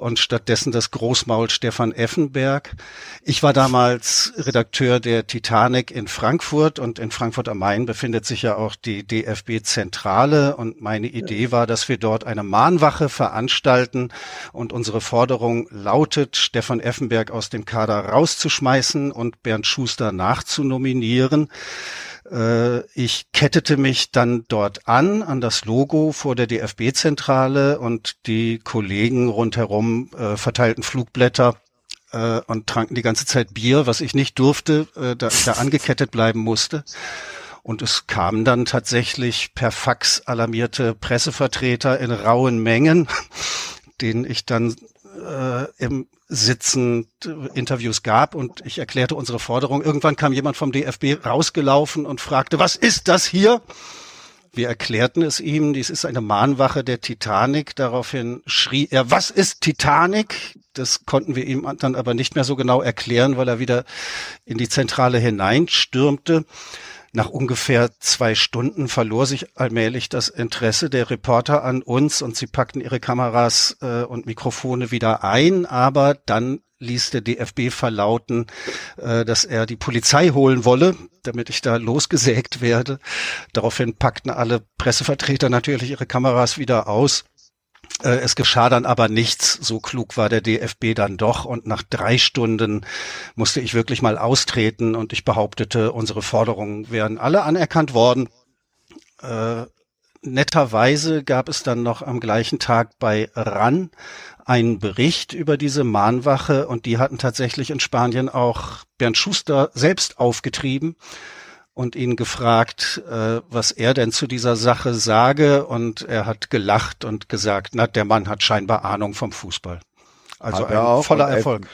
und stattdessen das Großmaul Stefan Effenberg. Ich war damals Redakteur der Titanic in Frankfurt und in Frankfurt am Main befindet sich ja auch die DFB-Zentrale und meine Idee war, dass wir dort eine Mahnwache veranstalten und unsere Forderung lautet, Stefan Effenberg aus dem Kader rauszuschmeißen und Bernd Schuster nachzunominieren. Äh, ich kettete mich dann dort an, an das Logo vor der DFB-Zentrale und die Kollegen rundherum äh, verteilten Flugblätter äh, und tranken die ganze Zeit Bier, was ich nicht durfte, äh, da ich da angekettet bleiben musste. Und es kamen dann tatsächlich per Fax alarmierte Pressevertreter in rauen Mengen, denen ich dann äh, im Sitzen Interviews gab und ich erklärte unsere Forderung. Irgendwann kam jemand vom DFB rausgelaufen und fragte, was ist das hier? Wir erklärten es ihm, dies ist eine Mahnwache der Titanic. Daraufhin schrie er, was ist Titanic? Das konnten wir ihm dann aber nicht mehr so genau erklären, weil er wieder in die Zentrale hineinstürmte. Nach ungefähr zwei Stunden verlor sich allmählich das Interesse der Reporter an uns und sie packten ihre Kameras äh, und Mikrofone wieder ein, aber dann ließ der DFB verlauten, äh, dass er die Polizei holen wolle, damit ich da losgesägt werde. Daraufhin packten alle Pressevertreter natürlich ihre Kameras wieder aus es geschah dann aber nichts. So klug war der DFB dann doch. Und nach drei Stunden musste ich wirklich mal austreten und ich behauptete, unsere Forderungen wären alle anerkannt worden. Äh, netterweise gab es dann noch am gleichen Tag bei RAN einen Bericht über diese Mahnwache und die hatten tatsächlich in Spanien auch Bernd Schuster selbst aufgetrieben und ihn gefragt, äh, was er denn zu dieser Sache sage. Und er hat gelacht und gesagt, na, der Mann hat scheinbar Ahnung vom Fußball. Also ein auch voller Erfolg.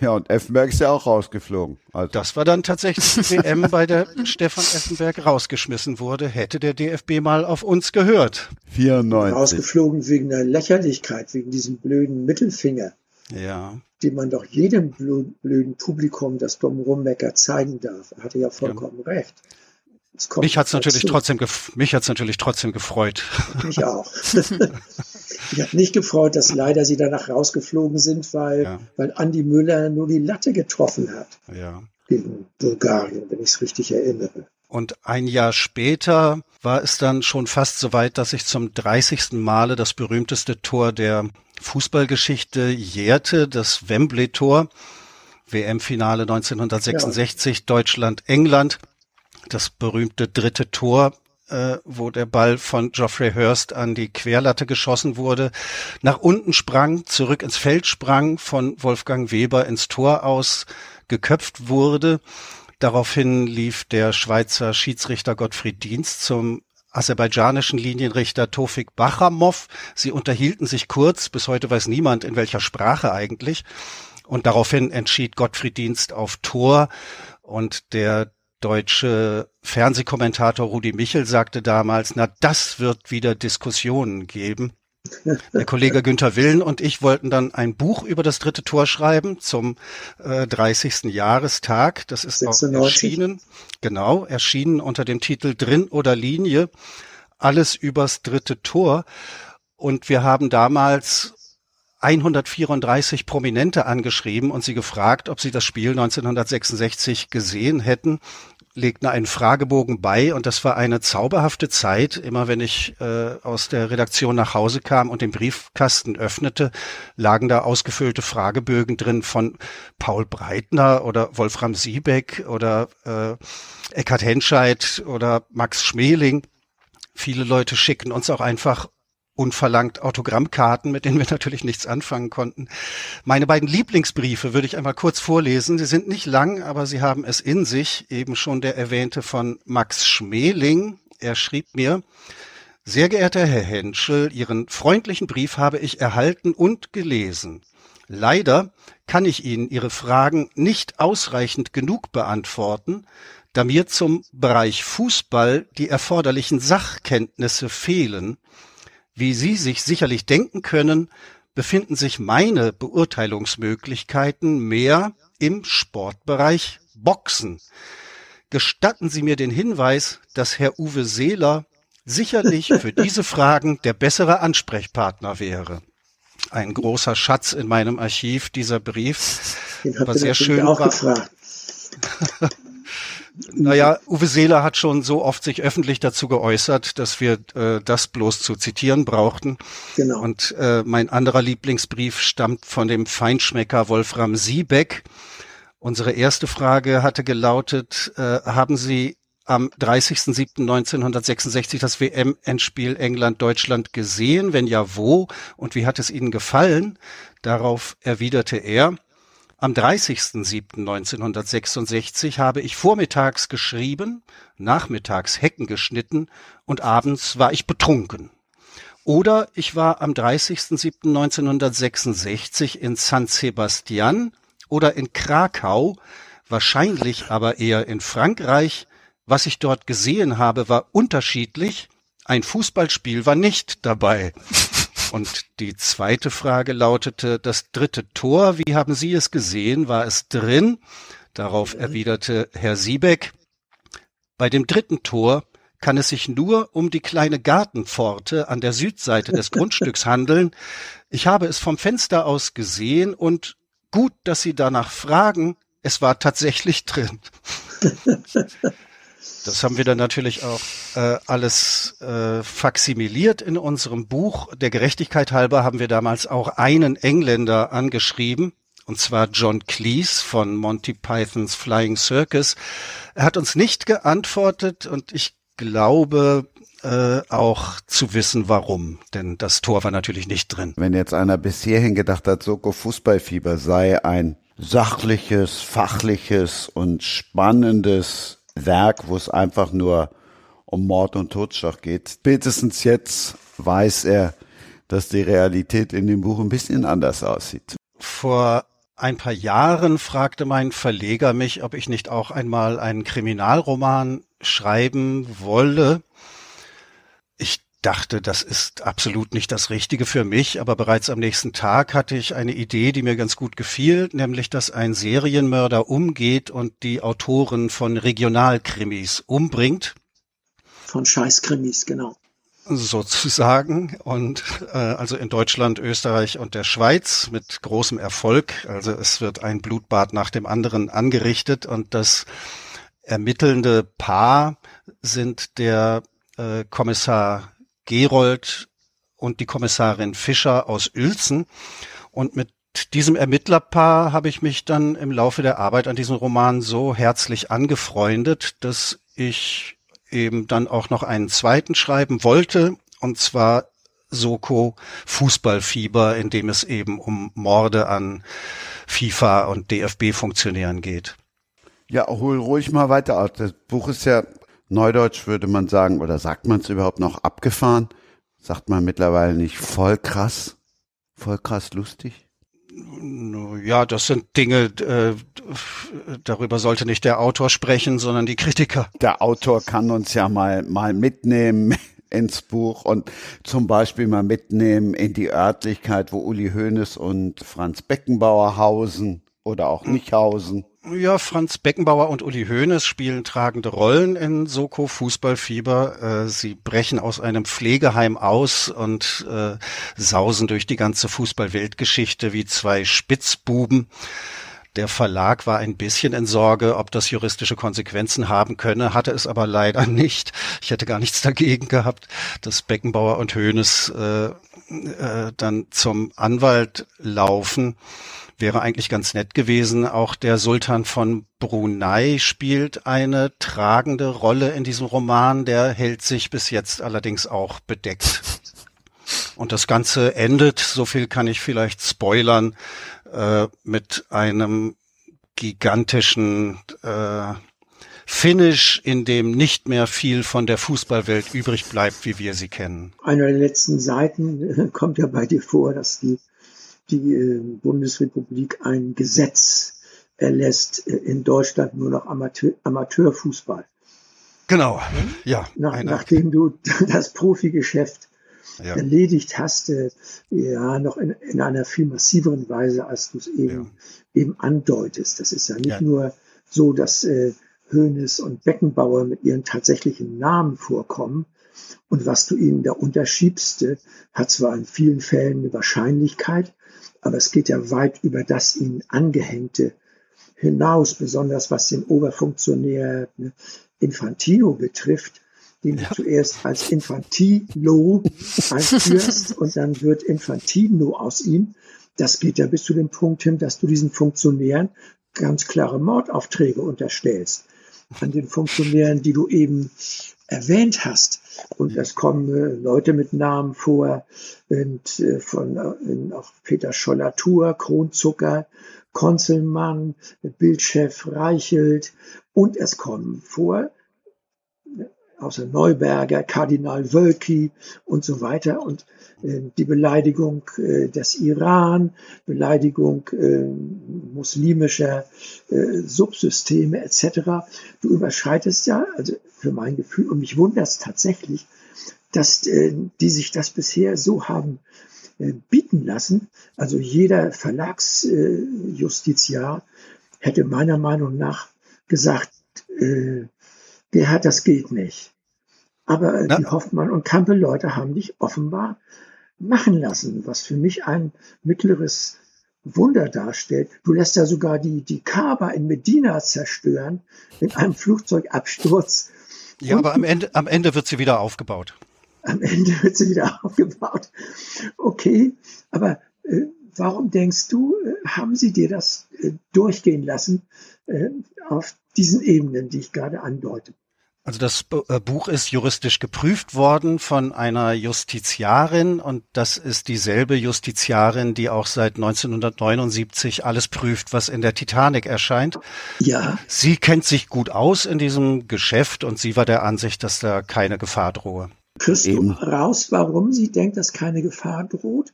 ja, und Effenberg ist ja auch rausgeflogen. Also. Das war dann tatsächlich die WM, bei der Stefan Effenberg rausgeschmissen wurde. Hätte der DFB mal auf uns gehört. 94. Rausgeflogen wegen der Lächerlichkeit, wegen diesem blöden Mittelfinger. Ja. Den man doch jedem blöden Publikum, das dumm rummeckert, zeigen darf. Er hatte ja vollkommen ja. recht. Mich hat's natürlich trotzdem, mich hat's natürlich trotzdem gefreut. Mich auch. ich habe nicht gefreut, dass leider sie danach rausgeflogen sind, weil, ja. weil Andi Müller nur die Latte getroffen hat. Ja. Gegen Bulgarien, wenn ich es richtig erinnere. Und ein Jahr später war es dann schon fast so weit, dass ich zum 30. Male das berühmteste Tor der Fußballgeschichte jährte, das Wembley-Tor WM-Finale 1966 ja. Deutschland-England. Das berühmte dritte Tor, äh, wo der Ball von Geoffrey Hurst an die Querlatte geschossen wurde, nach unten sprang, zurück ins Feld sprang, von Wolfgang Weber ins Tor aus geköpft wurde. Daraufhin lief der Schweizer Schiedsrichter Gottfried Dienst zum aserbaidschanischen Linienrichter Tofik Bachamov. Sie unterhielten sich kurz, bis heute weiß niemand in welcher Sprache eigentlich. Und daraufhin entschied Gottfried Dienst auf Tor und der deutsche Fernsehkommentator Rudi Michel sagte damals, na, das wird wieder Diskussionen geben. Der Kollege Günther Willen und ich wollten dann ein Buch über das dritte Tor schreiben zum äh, 30. Jahrestag. Das ist 96. auch erschienen. Genau, erschienen unter dem Titel Drin oder Linie. Alles übers dritte Tor. Und wir haben damals 134 Prominente angeschrieben und sie gefragt, ob sie das Spiel 1966 gesehen hätten legten einen Fragebogen bei und das war eine zauberhafte Zeit. Immer wenn ich äh, aus der Redaktion nach Hause kam und den Briefkasten öffnete, lagen da ausgefüllte Fragebögen drin von Paul Breitner oder Wolfram Siebeck oder äh, Eckhard Henscheid oder Max Schmeling. Viele Leute schicken uns auch einfach unverlangt Autogrammkarten, mit denen wir natürlich nichts anfangen konnten. Meine beiden Lieblingsbriefe würde ich einmal kurz vorlesen. Sie sind nicht lang, aber sie haben es in sich. Eben schon der erwähnte von Max Schmeling. Er schrieb mir, sehr geehrter Herr Henschel, Ihren freundlichen Brief habe ich erhalten und gelesen. Leider kann ich Ihnen Ihre Fragen nicht ausreichend genug beantworten, da mir zum Bereich Fußball die erforderlichen Sachkenntnisse fehlen wie Sie sich sicherlich denken können, befinden sich meine Beurteilungsmöglichkeiten mehr im Sportbereich Boxen. Gestatten Sie mir den Hinweis, dass Herr Uwe Seeler sicherlich für diese Fragen der bessere Ansprechpartner wäre. Ein großer Schatz in meinem Archiv, dieser Brief. Den war sehr schön. Auch war. gefragt. Naja, Uwe Seeler hat schon so oft sich öffentlich dazu geäußert, dass wir äh, das bloß zu zitieren brauchten. Genau. Und äh, mein anderer Lieblingsbrief stammt von dem Feinschmecker Wolfram Siebeck. Unsere erste Frage hatte gelautet, äh, haben Sie am 30.07.1966 das WM-Endspiel England-Deutschland gesehen? Wenn ja, wo? Und wie hat es Ihnen gefallen? Darauf erwiderte er, am 30.07.1966 habe ich vormittags geschrieben, nachmittags Hecken geschnitten und abends war ich betrunken. Oder ich war am 30.07.1966 in San Sebastian oder in Krakau, wahrscheinlich aber eher in Frankreich. Was ich dort gesehen habe, war unterschiedlich. Ein Fußballspiel war nicht dabei. Und die zweite Frage lautete, das dritte Tor, wie haben Sie es gesehen? War es drin? Darauf erwiderte Herr Siebeck, bei dem dritten Tor kann es sich nur um die kleine Gartenpforte an der Südseite des Grundstücks handeln. Ich habe es vom Fenster aus gesehen und gut, dass Sie danach fragen, es war tatsächlich drin. Das haben wir dann natürlich auch äh, alles äh, faximiliert in unserem Buch. Der Gerechtigkeit halber haben wir damals auch einen Engländer angeschrieben, und zwar John Cleese von Monty Pythons Flying Circus. Er hat uns nicht geantwortet und ich glaube äh, auch zu wissen, warum. Denn das Tor war natürlich nicht drin. Wenn jetzt einer bis hierhin gedacht hat, Soko Fußballfieber sei ein sachliches, fachliches und spannendes Werk, wo es einfach nur um Mord und Totschlag geht. Spätestens jetzt weiß er, dass die Realität in dem Buch ein bisschen anders aussieht. Vor ein paar Jahren fragte mein Verleger mich, ob ich nicht auch einmal einen Kriminalroman schreiben wolle. Ich dachte, das ist absolut nicht das Richtige für mich, aber bereits am nächsten Tag hatte ich eine Idee, die mir ganz gut gefiel, nämlich dass ein Serienmörder umgeht und die Autoren von Regionalkrimis umbringt. Von Scheißkrimis, genau. Sozusagen. Und äh, also in Deutschland, Österreich und der Schweiz mit großem Erfolg. Also es wird ein Blutbad nach dem anderen angerichtet und das ermittelnde Paar sind der äh, Kommissar Gerold und die Kommissarin Fischer aus Uelzen. Und mit diesem Ermittlerpaar habe ich mich dann im Laufe der Arbeit an diesem Roman so herzlich angefreundet, dass ich eben dann auch noch einen zweiten schreiben wollte, und zwar Soko Fußballfieber, in dem es eben um Morde an FIFA und DFB-Funktionären geht. Ja, hol ruhig mal weiter aus. Das Buch ist ja neudeutsch, würde man sagen, oder sagt man es überhaupt noch abgefahren? Sagt man mittlerweile nicht voll krass? Voll krass lustig? Ja, das sind Dinge, äh, darüber sollte nicht der Autor sprechen, sondern die Kritiker. Der Autor kann uns ja mal, mal mitnehmen ins Buch und zum Beispiel mal mitnehmen in die Örtlichkeit, wo Uli Hoeneß und Franz Beckenbauer hausen oder auch nicht hausen. Ja, Franz Beckenbauer und Uli Hoeneß spielen tragende Rollen in Soko Fußballfieber. Äh, sie brechen aus einem Pflegeheim aus und äh, sausen durch die ganze Fußballweltgeschichte wie zwei Spitzbuben. Der Verlag war ein bisschen in Sorge, ob das juristische Konsequenzen haben könne, hatte es aber leider nicht. Ich hätte gar nichts dagegen gehabt, dass Beckenbauer und Hoeneß äh, äh, dann zum Anwalt laufen wäre eigentlich ganz nett gewesen. Auch der Sultan von Brunei spielt eine tragende Rolle in diesem Roman. Der hält sich bis jetzt allerdings auch bedeckt. Und das Ganze endet, so viel kann ich vielleicht spoilern, äh, mit einem gigantischen äh, Finish, in dem nicht mehr viel von der Fußballwelt übrig bleibt, wie wir sie kennen. Einer der letzten Seiten kommt ja bei dir vor, dass die die äh, Bundesrepublik ein Gesetz erlässt äh, in Deutschland nur noch Amateur, Amateurfußball. Genau, ja. Nach, nachdem du das Profigeschäft ja. erledigt hast, äh, ja, noch in, in, einer viel massiveren Weise, als du es eben, ja. eben andeutest. Das ist ja nicht ja. nur so, dass äh, Hoeneß und Beckenbauer mit ihren tatsächlichen Namen vorkommen. Und was du ihnen da unterschiebst, äh, hat zwar in vielen Fällen eine Wahrscheinlichkeit, aber es geht ja weit über das ihnen angehängte hinaus, besonders was den Oberfunktionär ne, Infantino betrifft, den ja. du zuerst als Infantilo einführst und dann wird Infantino aus ihm. Das geht ja bis zu dem Punkt hin, dass du diesen Funktionären ganz klare Mordaufträge unterstellst. An den Funktionären, die du eben erwähnt hast. Und es kommen äh, Leute mit Namen vor, und, äh, von äh, auch Peter Schollatur, Kronzucker, Konzelmann, Bildchef Reichelt. Und es kommen vor außer Neuberger, Kardinal Wölki und so weiter. Und äh, die Beleidigung äh, des Iran, Beleidigung äh, muslimischer äh, Subsysteme etc. Du überschreitest ja, also für mein Gefühl, und mich wundert es tatsächlich, dass äh, die sich das bisher so haben bieten lassen. Also jeder Verlagsjustiziar hätte meiner Meinung nach gesagt, Gerhard, das geht nicht. Aber ja. die Hoffmann und Kampel-Leute haben dich offenbar machen lassen, was für mich ein mittleres Wunder darstellt. Du lässt ja sogar die, die Kaaba in Medina zerstören in einem Flugzeugabsturz. Ja, aber am Ende, am Ende wird sie wieder aufgebaut. Am Ende wird sie wieder aufgebaut. Okay, aber äh, warum denkst du, äh, haben sie dir das äh, durchgehen lassen äh, auf diesen Ebenen, die ich gerade andeute? Also das äh, Buch ist juristisch geprüft worden von einer Justiziarin und das ist dieselbe Justiziarin, die auch seit 1979 alles prüft, was in der Titanic erscheint. Ja. Sie kennt sich gut aus in diesem Geschäft und sie war der Ansicht, dass da keine Gefahr drohe. Kriegst du raus, warum sie denkt, dass keine Gefahr droht?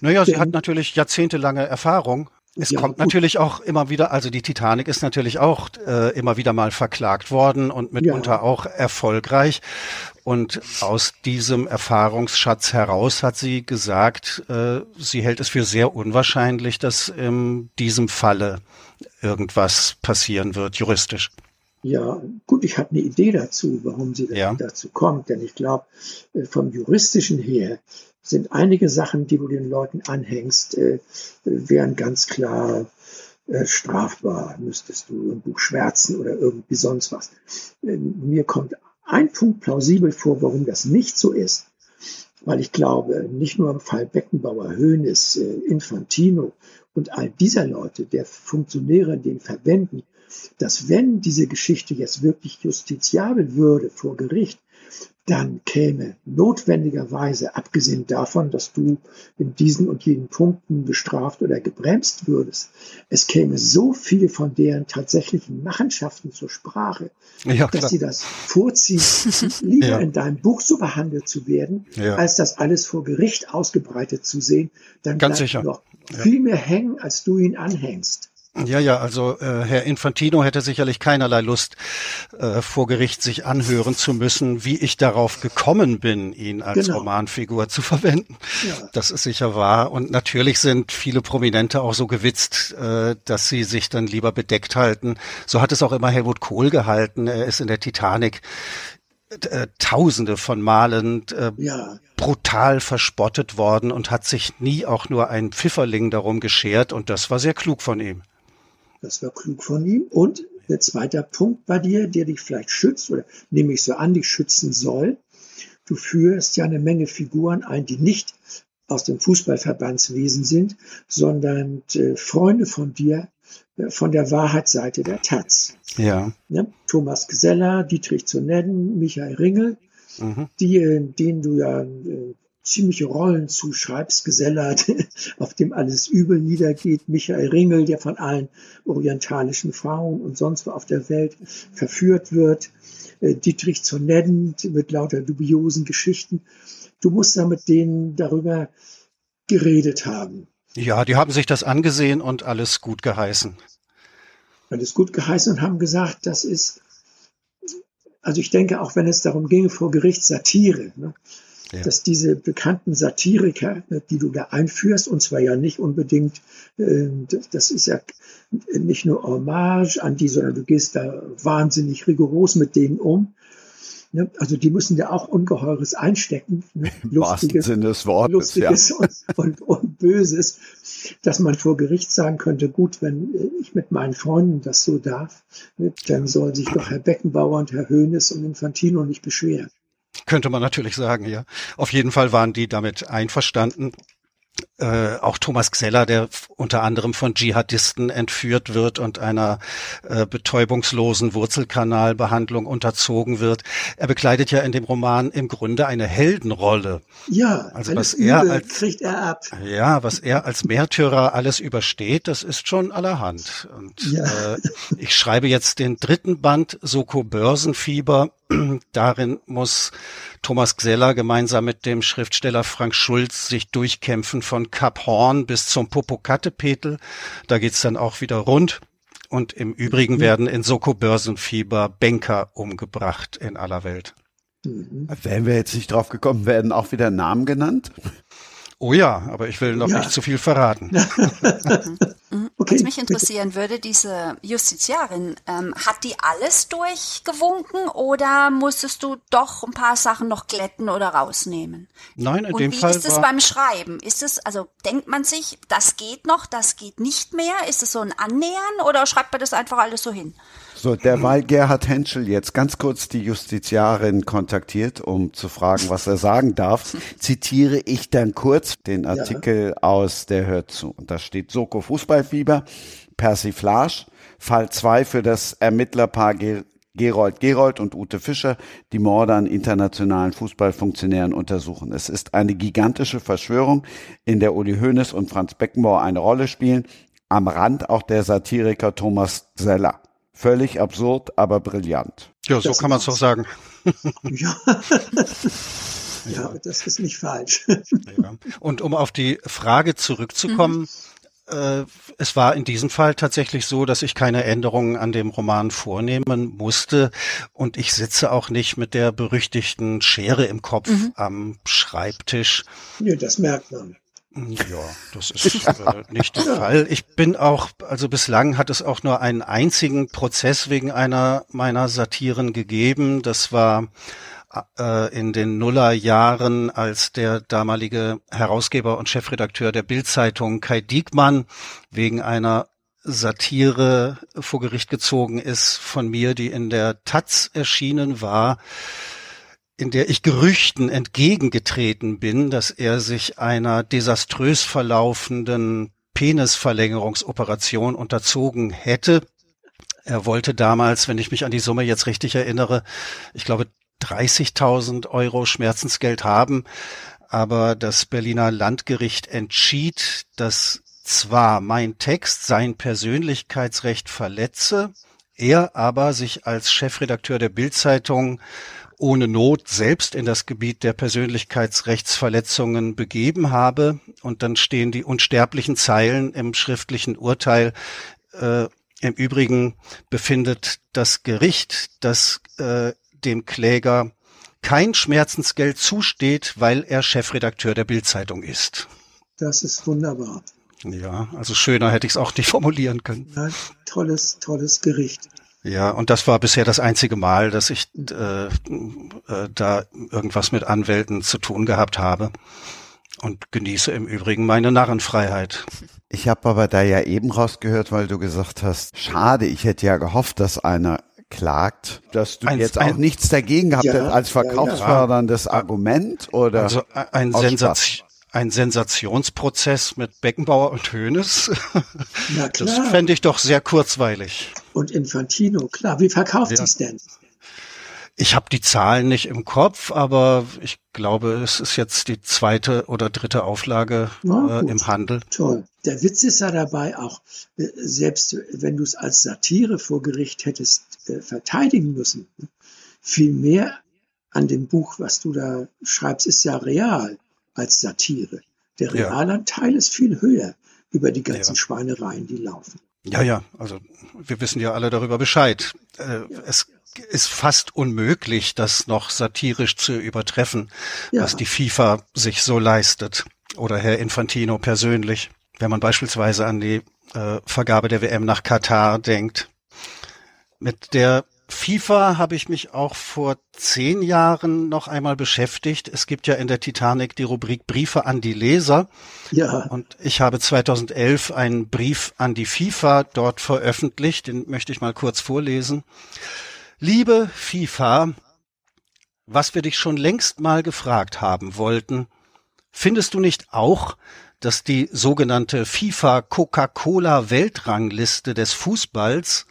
Naja, sie hat natürlich jahrzehntelange Erfahrung es ja, kommt gut. natürlich auch immer wieder, also die Titanic ist natürlich auch äh, immer wieder mal verklagt worden und mitunter ja. auch erfolgreich. Und aus diesem Erfahrungsschatz heraus hat sie gesagt, äh, sie hält es für sehr unwahrscheinlich, dass in diesem Falle irgendwas passieren wird, juristisch. Ja, gut, ich habe eine Idee dazu, warum sie ja. dazu kommt, denn ich glaube, äh, vom juristischen her sind einige Sachen, die du den Leuten anhängst, äh, wären ganz klar äh, strafbar. Müsstest du ein Buch schwärzen oder irgendwie sonst was. Äh, mir kommt ein Punkt plausibel vor, warum das nicht so ist. weil ich glaube, nicht nur im Fall Beckenbauer, Hoeneß, äh, Infantino und all dieser Leute, der Funktionäre den Verbänden, dass wenn diese Geschichte jetzt wirklich justiziabel würde vor Gericht, dann käme notwendigerweise, abgesehen davon, dass du in diesen und jenen Punkten bestraft oder gebremst würdest, es käme so viel von deren tatsächlichen Machenschaften zur Sprache, ja, dass sie das vorziehen, lieber ja. in deinem Buch so behandelt zu werden, ja. als das alles vor Gericht ausgebreitet zu sehen, dann Ganz bleibt sicher. noch viel mehr hängen, als du ihn anhängst. Ja, ja, also äh, Herr Infantino hätte sicherlich keinerlei Lust, äh, vor Gericht sich anhören zu müssen, wie ich darauf gekommen bin, ihn als genau. Romanfigur zu verwenden. Ja. Das ist sicher wahr. Und natürlich sind viele Prominente auch so gewitzt, äh, dass sie sich dann lieber bedeckt halten. So hat es auch immer Helmut Kohl gehalten. Er ist in der Titanic äh, Tausende von Malen äh, ja. brutal verspottet worden und hat sich nie auch nur ein Pfifferling darum geschert. Und das war sehr klug von ihm. Das war klug von ihm. Und der zweite Punkt bei dir, der dich vielleicht schützt oder nehme ich so an, dich schützen soll. Du führst ja eine Menge Figuren ein, die nicht aus dem Fußballverbandswesen sind, sondern äh, Freunde von dir äh, von der Wahrheitsseite der Taz. Ja. ja Thomas Geseller, Dietrich zu nennen, Michael Ringel, mhm. die, äh, denen du ja äh, ziemliche Rollen zuschreibst, Gesellert, auf dem alles übel niedergeht, Michael Ringel, der von allen orientalischen Frauen und sonst wo auf der Welt verführt wird, äh, Dietrich zu nennen mit lauter dubiosen Geschichten. Du musst da mit denen darüber geredet haben. Ja, die haben sich das angesehen und alles gut geheißen. Alles gut geheißen und haben gesagt, das ist, also ich denke, auch wenn es darum ginge, vor Gericht Satire, ne, ja. dass diese bekannten Satiriker, ne, die du da einführst, und zwar ja nicht unbedingt, äh, das ist ja nicht nur Hommage an die, sondern du gehst da wahnsinnig rigoros mit denen um. Ne, also die müssen ja auch Ungeheures einstecken. Ne? Lustiges, Sinne des Wortes, Lustiges ja. und, und, und, Böses, dass man vor Gericht sagen könnte, gut, wenn ich mit meinen Freunden das so darf, ne, dann sollen sich doch Herr Beckenbauer und Herr Hoeneß und Infantino nicht beschweren. Könnte man natürlich sagen, ja. Auf jeden Fall waren die damit einverstanden. Äh, auch Thomas Gseller, der unter anderem von Dschihadisten entführt wird und einer äh, betäubungslosen Wurzelkanalbehandlung unterzogen wird. Er bekleidet ja in dem Roman im Grunde eine Heldenrolle. Ja, also was er als kriegt er ab. Ja, was er als Märtyrer alles übersteht, das ist schon allerhand. Und ja. äh, ich schreibe jetzt den dritten Band Soko Börsenfieber Darin muss Thomas Gseller gemeinsam mit dem Schriftsteller Frank Schulz sich durchkämpfen von Kap Horn bis zum Popocatepetl. Da geht's dann auch wieder rund. Und im Übrigen mhm. werden in Soko Börsenfieber Banker umgebracht in aller Welt. Mhm. Wären wir jetzt nicht drauf gekommen, werden auch wieder Namen genannt? Oh ja, aber ich will noch ja. nicht zu viel verraten. Okay, Was mich interessieren würde, diese Justiziarin, ähm, hat die alles durchgewunken oder musstest du doch ein paar Sachen noch glätten oder rausnehmen? Nein, in Und dem wie Fall. Wie ist es beim Schreiben? Ist es, also denkt man sich, das geht noch, das geht nicht mehr? Ist es so ein Annähern oder schreibt man das einfach alles so hin? So, derweil Gerhard Henschel jetzt ganz kurz die Justiziarin kontaktiert, um zu fragen, was er sagen darf, zitiere ich dann kurz den Artikel ja. aus Der hört zu. Und da steht Soko Fußballfieber, Persiflage, Fall 2 für das Ermittlerpaar Gerold Gerold und Ute Fischer, die Morde an internationalen Fußballfunktionären untersuchen. Es ist eine gigantische Verschwörung, in der Uli Hoeneß und Franz Beckenbauer eine Rolle spielen, am Rand auch der Satiriker Thomas Zeller. Völlig absurd, aber brillant. Ja, so das kann man es doch sagen. Ja. ja, das ist nicht falsch. Ja. Und um auf die Frage zurückzukommen, mhm. äh, es war in diesem Fall tatsächlich so, dass ich keine Änderungen an dem Roman vornehmen musste und ich sitze auch nicht mit der berüchtigten Schere im Kopf mhm. am Schreibtisch. Nee, das merkt man. Ja, das ist äh, nicht der Fall. Ich bin auch, also bislang hat es auch nur einen einzigen Prozess wegen einer meiner Satiren gegeben. Das war äh, in den Nullerjahren, als der damalige Herausgeber und Chefredakteur der Bildzeitung Kai Diekmann wegen einer Satire vor Gericht gezogen ist von mir, die in der Taz erschienen war in der ich Gerüchten entgegengetreten bin, dass er sich einer desaströs verlaufenden Penisverlängerungsoperation unterzogen hätte. Er wollte damals, wenn ich mich an die Summe jetzt richtig erinnere, ich glaube 30.000 Euro Schmerzensgeld haben, aber das Berliner Landgericht entschied, dass zwar mein Text sein Persönlichkeitsrecht verletze, er aber sich als Chefredakteur der Bildzeitung ohne Not selbst in das Gebiet der Persönlichkeitsrechtsverletzungen begeben habe. Und dann stehen die unsterblichen Zeilen im schriftlichen Urteil. Äh, Im Übrigen befindet das Gericht, dass äh, dem Kläger kein Schmerzensgeld zusteht, weil er Chefredakteur der Bildzeitung ist. Das ist wunderbar. Ja, also schöner hätte ich es auch nicht formulieren können. Nein, tolles, tolles Gericht. Ja, und das war bisher das einzige Mal, dass ich äh, äh, da irgendwas mit Anwälten zu tun gehabt habe und genieße im Übrigen meine Narrenfreiheit. Ich habe aber da ja eben rausgehört, weil du gesagt hast, schade, ich hätte ja gehofft, dass einer klagt, dass du ein, jetzt ein, auch nichts dagegen gehabt ja, hast als verkaufsförderndes ja, ja. Argument oder also ein Sensation ein Sensationsprozess mit Beckenbauer und Hönes. Na klar. Das fände ich doch sehr kurzweilig. Und Infantino, klar. Wie verkauft ja. sich's denn? Ich habe die Zahlen nicht im Kopf, aber ich glaube, es ist jetzt die zweite oder dritte Auflage ja, äh, im Handel. Toll. Der Witz ist ja dabei auch, äh, selbst wenn du es als Satire vor Gericht hättest äh, verteidigen müssen, viel mehr an dem Buch, was du da schreibst, ist ja real als Satire. Der Realanteil ja. ist viel höher über die ganzen ja. Schweinereien, die laufen. Ja, ja, also wir wissen ja alle darüber Bescheid. Äh, ja. Es ist fast unmöglich, das noch satirisch zu übertreffen, ja. was die FIFA sich so leistet. Oder Herr Infantino persönlich. Wenn man beispielsweise an die äh, Vergabe der WM nach Katar denkt. Mit der FIFA habe ich mich auch vor zehn Jahren noch einmal beschäftigt. Es gibt ja in der Titanic die Rubrik Briefe an die Leser. Ja. Und ich habe 2011 einen Brief an die FIFA dort veröffentlicht. Den möchte ich mal kurz vorlesen. Liebe FIFA, was wir dich schon längst mal gefragt haben wollten, findest du nicht auch, dass die sogenannte FIFA Coca-Cola Weltrangliste des Fußballs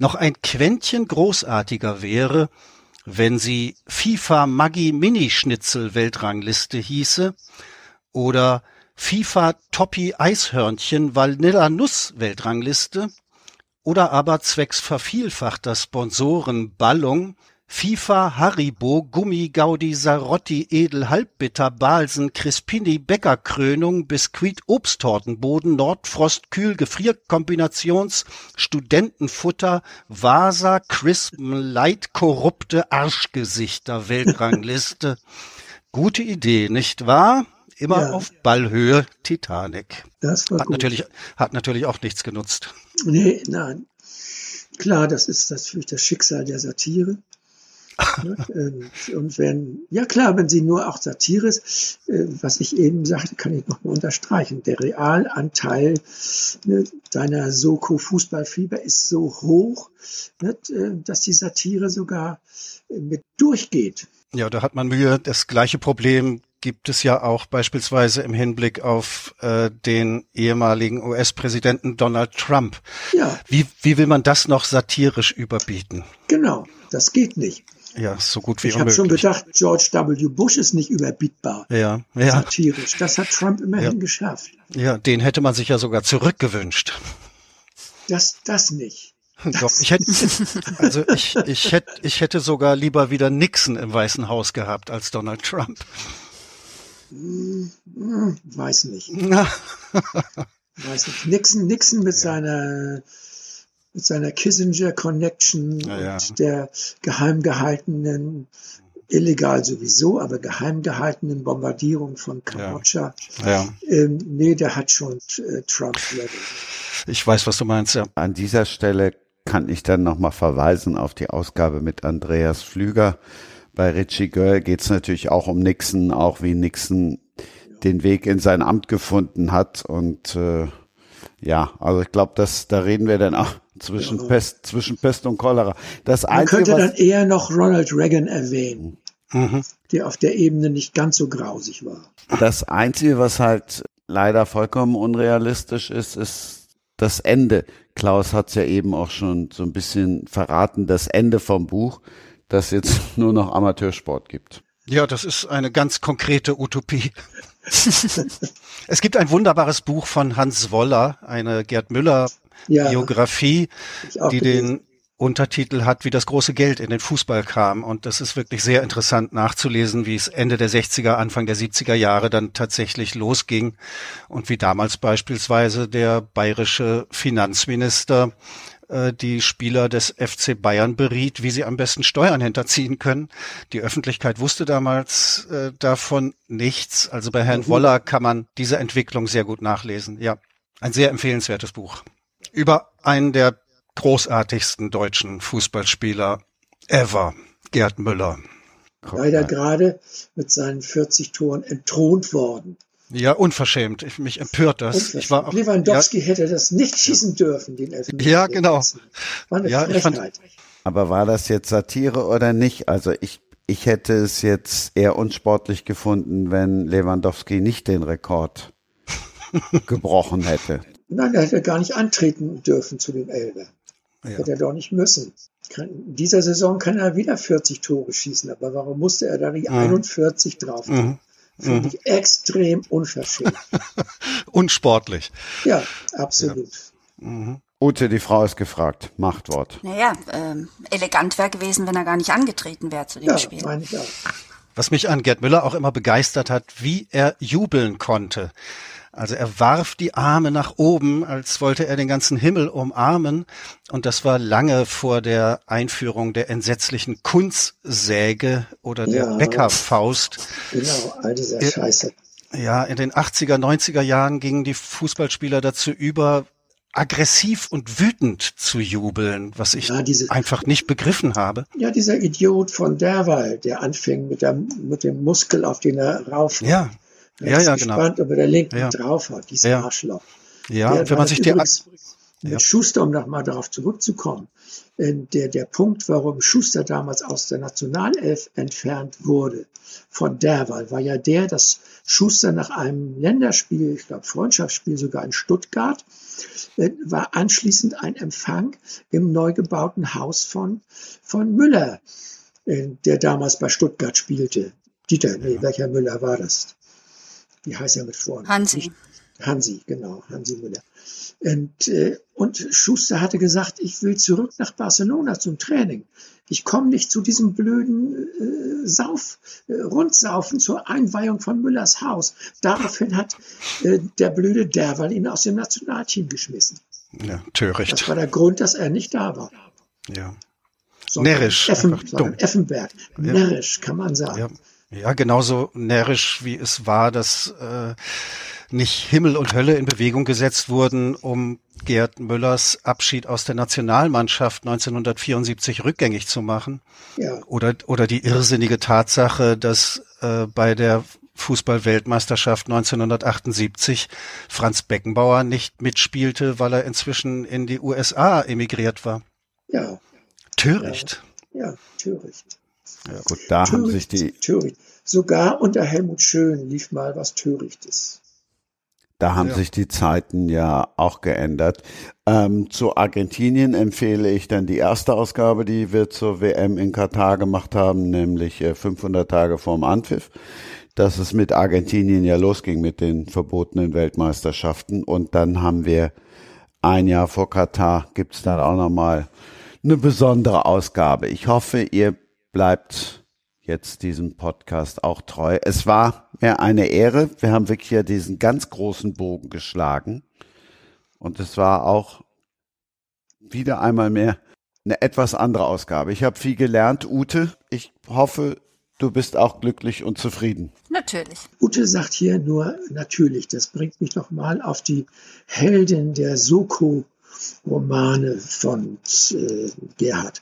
noch ein Quäntchen großartiger wäre, wenn sie FIFA Maggi Mini-Schnitzel Weltrangliste hieße oder FIFA Toppy Eishörnchen Vanilla Nuss Weltrangliste oder aber zwecks vervielfachter Sponsoren Ballung FIFA, Haribo, Gummi, Gaudi, Sarotti, Edel, Halbbitter, Balsen, Crispini, Bäckerkrönung, Biskuit, Obsttortenboden, Nordfrost, Kühl, Gefrierkombinations, Studentenfutter, Vasa, Crispen, Light, korrupte Arschgesichter, Weltrangliste. Gute Idee, nicht wahr? Immer ja. auf Ballhöhe Titanic. Das war hat gut. natürlich, hat natürlich auch nichts genutzt. Nee, nein. Klar, das ist natürlich das Schicksal der Satire. Ne? Ähm, und wenn, ja klar, wenn sie nur auch Satire ist, äh, was ich eben sagte, kann ich nochmal unterstreichen. Der Realanteil ne, deiner Soko Fußballfieber ist so hoch, ne, äh, dass die Satire sogar mit durchgeht. Ja, da hat man Mühe. Das gleiche Problem gibt es ja auch beispielsweise im Hinblick auf äh, den ehemaligen US-Präsidenten Donald Trump. Ja. Wie, wie will man das noch satirisch überbieten? Genau, das geht nicht. Ja, so gut wie ich habe schon gedacht, George W. Bush ist nicht überbietbar. Ja, ja. Satirisch. Das hat Trump immerhin ja. geschafft. Ja, den hätte man sich ja sogar zurückgewünscht. Das, das nicht. Doch, ich hätte, also ich, ich hätte, ich hätte sogar lieber wieder Nixon im Weißen Haus gehabt als Donald Trump. Hm, hm, weiß nicht. weiß nicht. Nixon, Nixon mit ja. seiner mit seiner Kissinger Connection ja, ja. und der geheim gehaltenen, illegal sowieso, aber geheim gehaltenen Bombardierung von Kambodscha. Ja. Ähm, nee, der hat schon äh, Trump Level. Ich weiß, was du meinst, ja. An dieser Stelle kann ich dann nochmal verweisen auf die Ausgabe mit Andreas Flüger. Bei Richie Girl geht es natürlich auch um Nixon, auch wie Nixon den Weg in sein Amt gefunden hat. Und äh, ja, also ich glaube, dass da reden wir dann auch zwischen, ja. Pest, zwischen Pest und Cholera. Das Man Einzige, könnte dann eher noch Ronald Reagan erwähnen. mhm. der auf der Ebene nicht ganz so grausig war. Das Einzige, was halt leider vollkommen unrealistisch ist, ist das Ende. Klaus hat es ja eben auch schon so ein bisschen verraten, das Ende vom Buch, das jetzt nur noch Amateursport gibt. Ja, das ist eine ganz konkrete Utopie. es gibt ein wunderbares Buch von Hans Woller, eine Gerd Müller Biografie, ja, die den Untertitel hat, wie das große Geld in den Fußball kam. Und das ist wirklich sehr interessant nachzulesen, wie es Ende der 60er, Anfang der 70er Jahre dann tatsächlich losging und wie damals beispielsweise der bayerische Finanzminister äh, die Spieler des FC Bayern beriet, wie sie am besten Steuern hinterziehen können. Die Öffentlichkeit wusste damals äh, davon nichts. Also bei Herrn mhm. Woller kann man diese Entwicklung sehr gut nachlesen. Ja, ein sehr empfehlenswertes Buch. Über einen der großartigsten deutschen Fußballspieler ever, Gerd Müller. Leider gerade mit seinen 40 Toren entthront worden. Ja, unverschämt. Ich, mich empört das. Unverschämt. Ich war auch, Lewandowski ja, hätte das nicht schießen dürfen, den Elfmeter. Ja, genau. War eine ja, Frechheit. Fand, aber war das jetzt Satire oder nicht? Also ich, ich hätte es jetzt eher unsportlich gefunden, wenn Lewandowski nicht den Rekord gebrochen hätte. Nein, er hätte gar nicht antreten dürfen zu dem Elber. Ja. Hätte er doch nicht müssen. In dieser Saison kann er wieder 40 Tore schießen, aber warum musste er da die mhm. 41 drauf tun? Mhm. Finde mhm. ich extrem unverschämt. Unsportlich. Ja, absolut. Ja. Mhm. Ute, die Frau ist gefragt. Machtwort. Naja, ähm, elegant wäre gewesen, wenn er gar nicht angetreten wäre zu dem ja, Spiel. Meine ich auch. Was mich an Gerd Müller auch immer begeistert hat, wie er jubeln konnte. Also er warf die Arme nach oben, als wollte er den ganzen Himmel umarmen. Und das war lange vor der Einführung der entsetzlichen Kunstsäge oder der ja, Bäckerfaust. Genau, all dieser Scheiße. Ja, in den 80er, 90er Jahren gingen die Fußballspieler dazu über, aggressiv und wütend zu jubeln, was ich ja, diese, einfach nicht begriffen habe. Ja, dieser Idiot von Derweil, der anfing mit, der, mit dem Muskel, auf den er rauf. Ja, ja, ja, genau. gespannt, ob er der linken ja. drauf hat, dieser ja. Arschloch. Ja, der, wenn man sich die ja. Schuster, um nochmal darauf zurückzukommen, äh, der, der Punkt, warum Schuster damals aus der Nationalelf entfernt wurde von Derwal, war ja der, dass Schuster nach einem Länderspiel, ich glaube Freundschaftsspiel sogar in Stuttgart, äh, war anschließend ein Empfang im neu gebauten Haus von, von Müller, äh, der damals bei Stuttgart spielte. Dieter, nee, welcher Müller war das? Wie heißt er mit Vornamen? Hansi. Hansi, genau, Hansi Müller. Und, äh, und Schuster hatte gesagt, ich will zurück nach Barcelona zum Training. Ich komme nicht zu diesem blöden äh, Sauf, äh, Rundsaufen zur Einweihung von Müllers Haus. Daraufhin hat äh, der blöde Derwal ihn aus dem Nationalteam geschmissen. Ja, töricht. Das war der Grund, dass er nicht da war. Ja. So närrisch. Effen, Effenberg. Ja. Närrisch, kann man sagen. Ja. Ja, genauso närrisch wie es war, dass äh, nicht Himmel und Hölle in Bewegung gesetzt wurden, um Gerd Müllers Abschied aus der Nationalmannschaft 1974 rückgängig zu machen. Ja. Oder, oder die irrsinnige Tatsache, dass äh, bei der Fußballweltmeisterschaft 1978 Franz Beckenbauer nicht mitspielte, weil er inzwischen in die USA emigriert war. Ja. Töricht. Ja, ja töricht. Ja, gut, da Töricht, haben sich die. Töricht. Sogar unter Helmut Schön lief mal was Törichtes. Da haben ja. sich die Zeiten ja auch geändert. Ähm, zu Argentinien empfehle ich dann die erste Ausgabe, die wir zur WM in Katar gemacht haben, nämlich äh, 500 Tage vorm Anpfiff. Dass es mit Argentinien ja losging mit den verbotenen Weltmeisterschaften. Und dann haben wir ein Jahr vor Katar gibt's dann auch nochmal eine besondere Ausgabe. Ich hoffe, ihr bleibt jetzt diesem Podcast auch treu. Es war mir eine Ehre. Wir haben wirklich ja diesen ganz großen Bogen geschlagen. Und es war auch wieder einmal mehr eine etwas andere Ausgabe. Ich habe viel gelernt. Ute, ich hoffe, du bist auch glücklich und zufrieden. Natürlich. Ute sagt hier nur natürlich. Das bringt mich nochmal auf die Heldin der Soko-Romane von äh, Gerhard.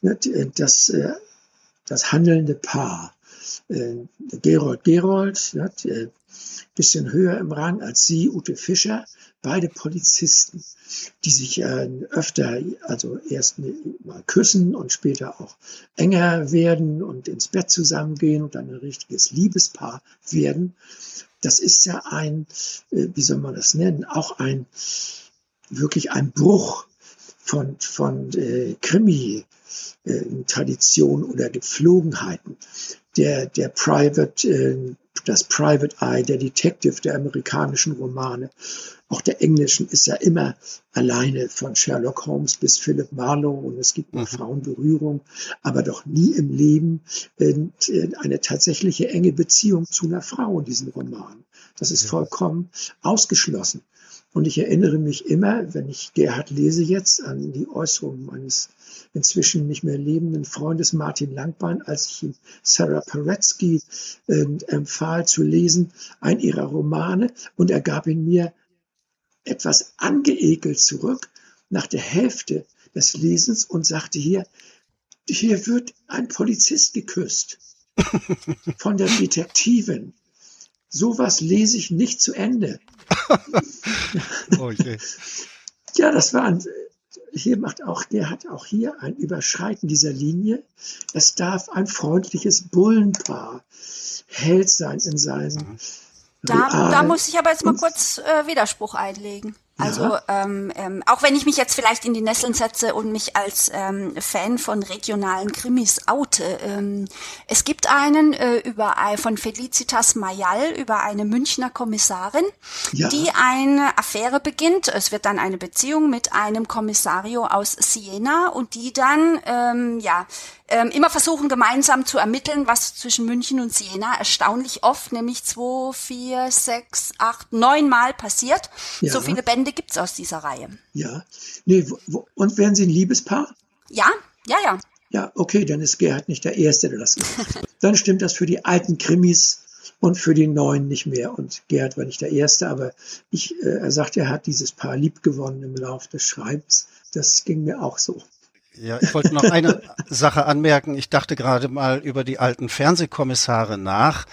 Das, äh, das handelnde Paar. Äh, Gerold Gerold, ein bisschen höher im Rang als sie, Ute Fischer, beide Polizisten, die sich äh, öfter, also erst mal küssen und später auch enger werden und ins Bett zusammengehen und dann ein richtiges Liebespaar werden. Das ist ja ein, äh, wie soll man das nennen, auch ein, wirklich ein Bruch von, von äh, Krimi, äh, oder Gepflogenheiten. Der, der Private, äh, das Private Eye, der Detective der amerikanischen Romane, auch der englischen, ist ja immer alleine von Sherlock Holmes bis Philip Marlowe und es gibt mhm. Frauenberührung, aber doch nie im Leben äh, eine tatsächliche enge Beziehung zu einer Frau in diesen Romanen. Das ist vollkommen ausgeschlossen. Und ich erinnere mich immer, wenn ich Gerhard lese jetzt, an die Äußerungen meines inzwischen nicht mehr lebenden Freundes Martin Langbein, als ich ihm Sarah Paretsky äh, empfahl zu lesen, ein ihrer Romane, und er gab ihn mir etwas angeekelt zurück nach der Hälfte des Lesens und sagte hier, hier wird ein Polizist geküsst von der Detektivin. Sowas lese ich nicht zu Ende. oh, ja, das war ein, hier macht auch, der hat auch hier ein Überschreiten dieser Linie. Es darf ein freundliches Bullenpaar Held sein in seinem. Mhm. Da, da muss ich aber jetzt mal kurz äh, Widerspruch einlegen. Also ähm, ähm, auch wenn ich mich jetzt vielleicht in die Nesseln setze und mich als ähm, Fan von regionalen Krimis oute, ähm, es gibt einen äh, über von Felicitas Mayal über eine Münchner Kommissarin, ja. die eine Affäre beginnt. Es wird dann eine Beziehung mit einem Kommissario aus Siena und die dann ähm, ja ähm, immer versuchen gemeinsam zu ermitteln, was zwischen München und Siena erstaunlich oft, nämlich zwei, vier, sechs, acht, neun Mal passiert. Ja. So viele Bände gibt's aus dieser Reihe. Ja. Nee, wo, und werden Sie ein Liebespaar? Ja, ja, ja. Ja, okay, dann ist Gerhard nicht der Erste, der das gemacht hat. Dann stimmt das für die alten Krimis und für die neuen nicht mehr. Und Gerhard war nicht der Erste, aber ich, äh, er sagt, er hat dieses Paar lieb gewonnen im Laufe des Schreibens. Das ging mir auch so. Ja, ich wollte noch eine Sache anmerken. Ich dachte gerade mal über die alten Fernsehkommissare nach.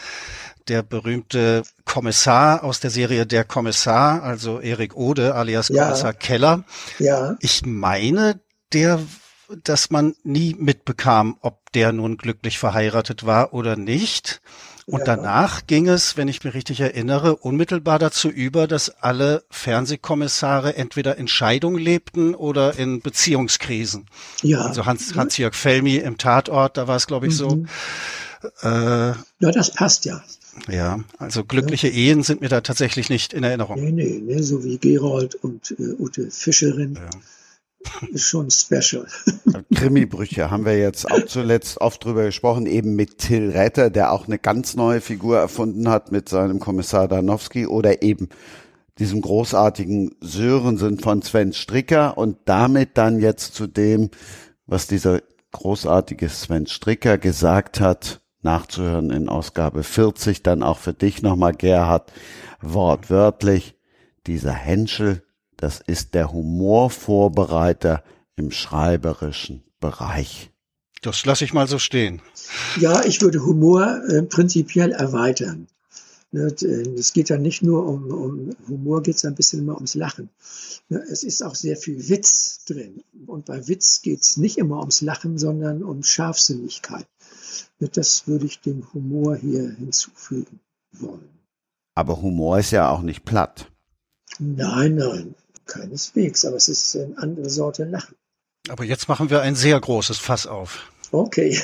Der berühmte Kommissar aus der Serie Der Kommissar, also Erik Ode alias ja. Kommissar Keller. Ja. Ich meine, der dass man nie mitbekam, ob der nun glücklich verheiratet war oder nicht. Und ja. danach ging es, wenn ich mich richtig erinnere, unmittelbar dazu über, dass alle Fernsehkommissare entweder in Scheidung lebten oder in Beziehungskrisen. Ja. Also Hans, Hans-Jörg Felmi im Tatort, da war es, glaube ich, so. Mhm. Äh, ja, das passt ja. Ja, also glückliche ja. Ehen sind mir da tatsächlich nicht in Erinnerung. Nee, nee, nee so wie Gerold und äh, Ute Fischerin. Ja ist schon special. Krimibrüche haben wir jetzt auch zuletzt oft drüber gesprochen, eben mit Till Retter, der auch eine ganz neue Figur erfunden hat mit seinem Kommissar Danowski oder eben diesem großartigen Sörensen von Sven Stricker und damit dann jetzt zu dem, was dieser großartige Sven Stricker gesagt hat, nachzuhören in Ausgabe 40, dann auch für dich nochmal, Gerhard, wortwörtlich, dieser Henschel das ist der Humorvorbereiter im schreiberischen Bereich. Das lasse ich mal so stehen. Ja, ich würde Humor äh, prinzipiell erweitern. Ne, äh, es geht ja nicht nur um, um Humor, geht es ein bisschen immer ums Lachen. Ne, es ist auch sehr viel Witz drin. Und bei Witz geht es nicht immer ums Lachen, sondern um Scharfsinnigkeit. Ne, das würde ich dem Humor hier hinzufügen wollen. Aber Humor ist ja auch nicht platt. Nein, nein. Keineswegs, aber es ist eine andere Sorte Lachen. Aber jetzt machen wir ein sehr großes Fass auf. Okay.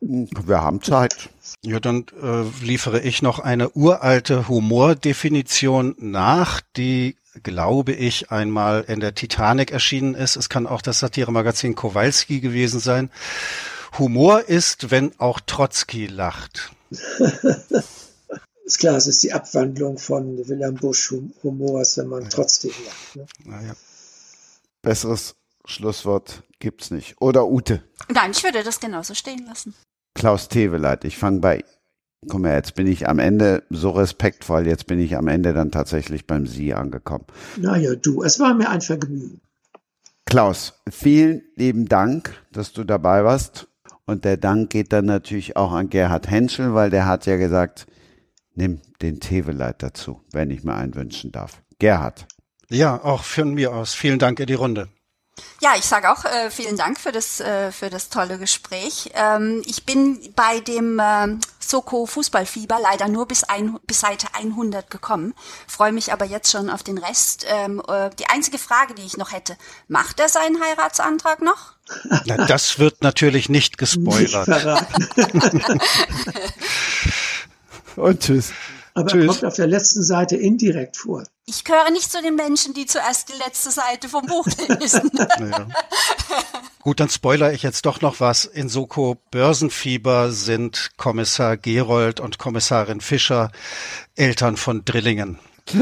wir haben Zeit. Ja, dann äh, liefere ich noch eine uralte Humordefinition nach, die glaube ich einmal in der Titanic erschienen ist. Es kann auch das Satiremagazin Kowalski gewesen sein. Humor ist, wenn auch Trotzki lacht. ist klar, es ist die Abwandlung von Wilhelm Busch Humors, wenn man ja. trotzdem lacht. Ne? Naja. Besseres Schlusswort gibt's nicht. Oder Ute? Nein, ich würde das genauso stehen lassen. Klaus Teveleit, ich fange bei, komm her, jetzt bin ich am Ende so respektvoll, jetzt bin ich am Ende dann tatsächlich beim Sie angekommen. Naja, du, es war mir ein Vergnügen. Klaus, vielen lieben Dank, dass du dabei warst. Und der Dank geht dann natürlich auch an Gerhard Henschel, weil der hat ja gesagt, nimm den Teveleit dazu, wenn ich mir einen wünschen darf. Gerhard. Ja, auch von mir aus. Vielen Dank in die Runde. Ja, ich sage auch äh, vielen Dank für das äh, für das tolle Gespräch. Ähm, ich bin bei dem äh, Soko Fußballfieber leider nur bis, ein, bis Seite 100 gekommen. Freue mich aber jetzt schon auf den Rest. Ähm, äh, die einzige Frage, die ich noch hätte: Macht er seinen Heiratsantrag noch? Na, das wird natürlich nicht gespoilert. Nicht Und tschüss. Aber Tschüss. kommt auf der letzten Seite indirekt vor. Ich gehöre nicht zu den Menschen, die zuerst die letzte Seite vom Buch lesen. ja. Gut, dann spoiler ich jetzt doch noch was. In Soko Börsenfieber sind Kommissar Gerold und Kommissarin Fischer Eltern von Drillingen.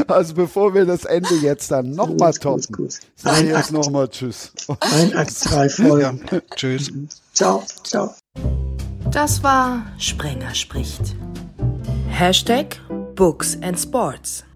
Also bevor wir das Ende jetzt dann nochmal toppen, sage ich jetzt nochmal Tschüss. Ein Akt, zwei Folgen. Ja. Tschüss. Ciao, ciao. Das war Sprenger spricht. Hashtag Books and Sports.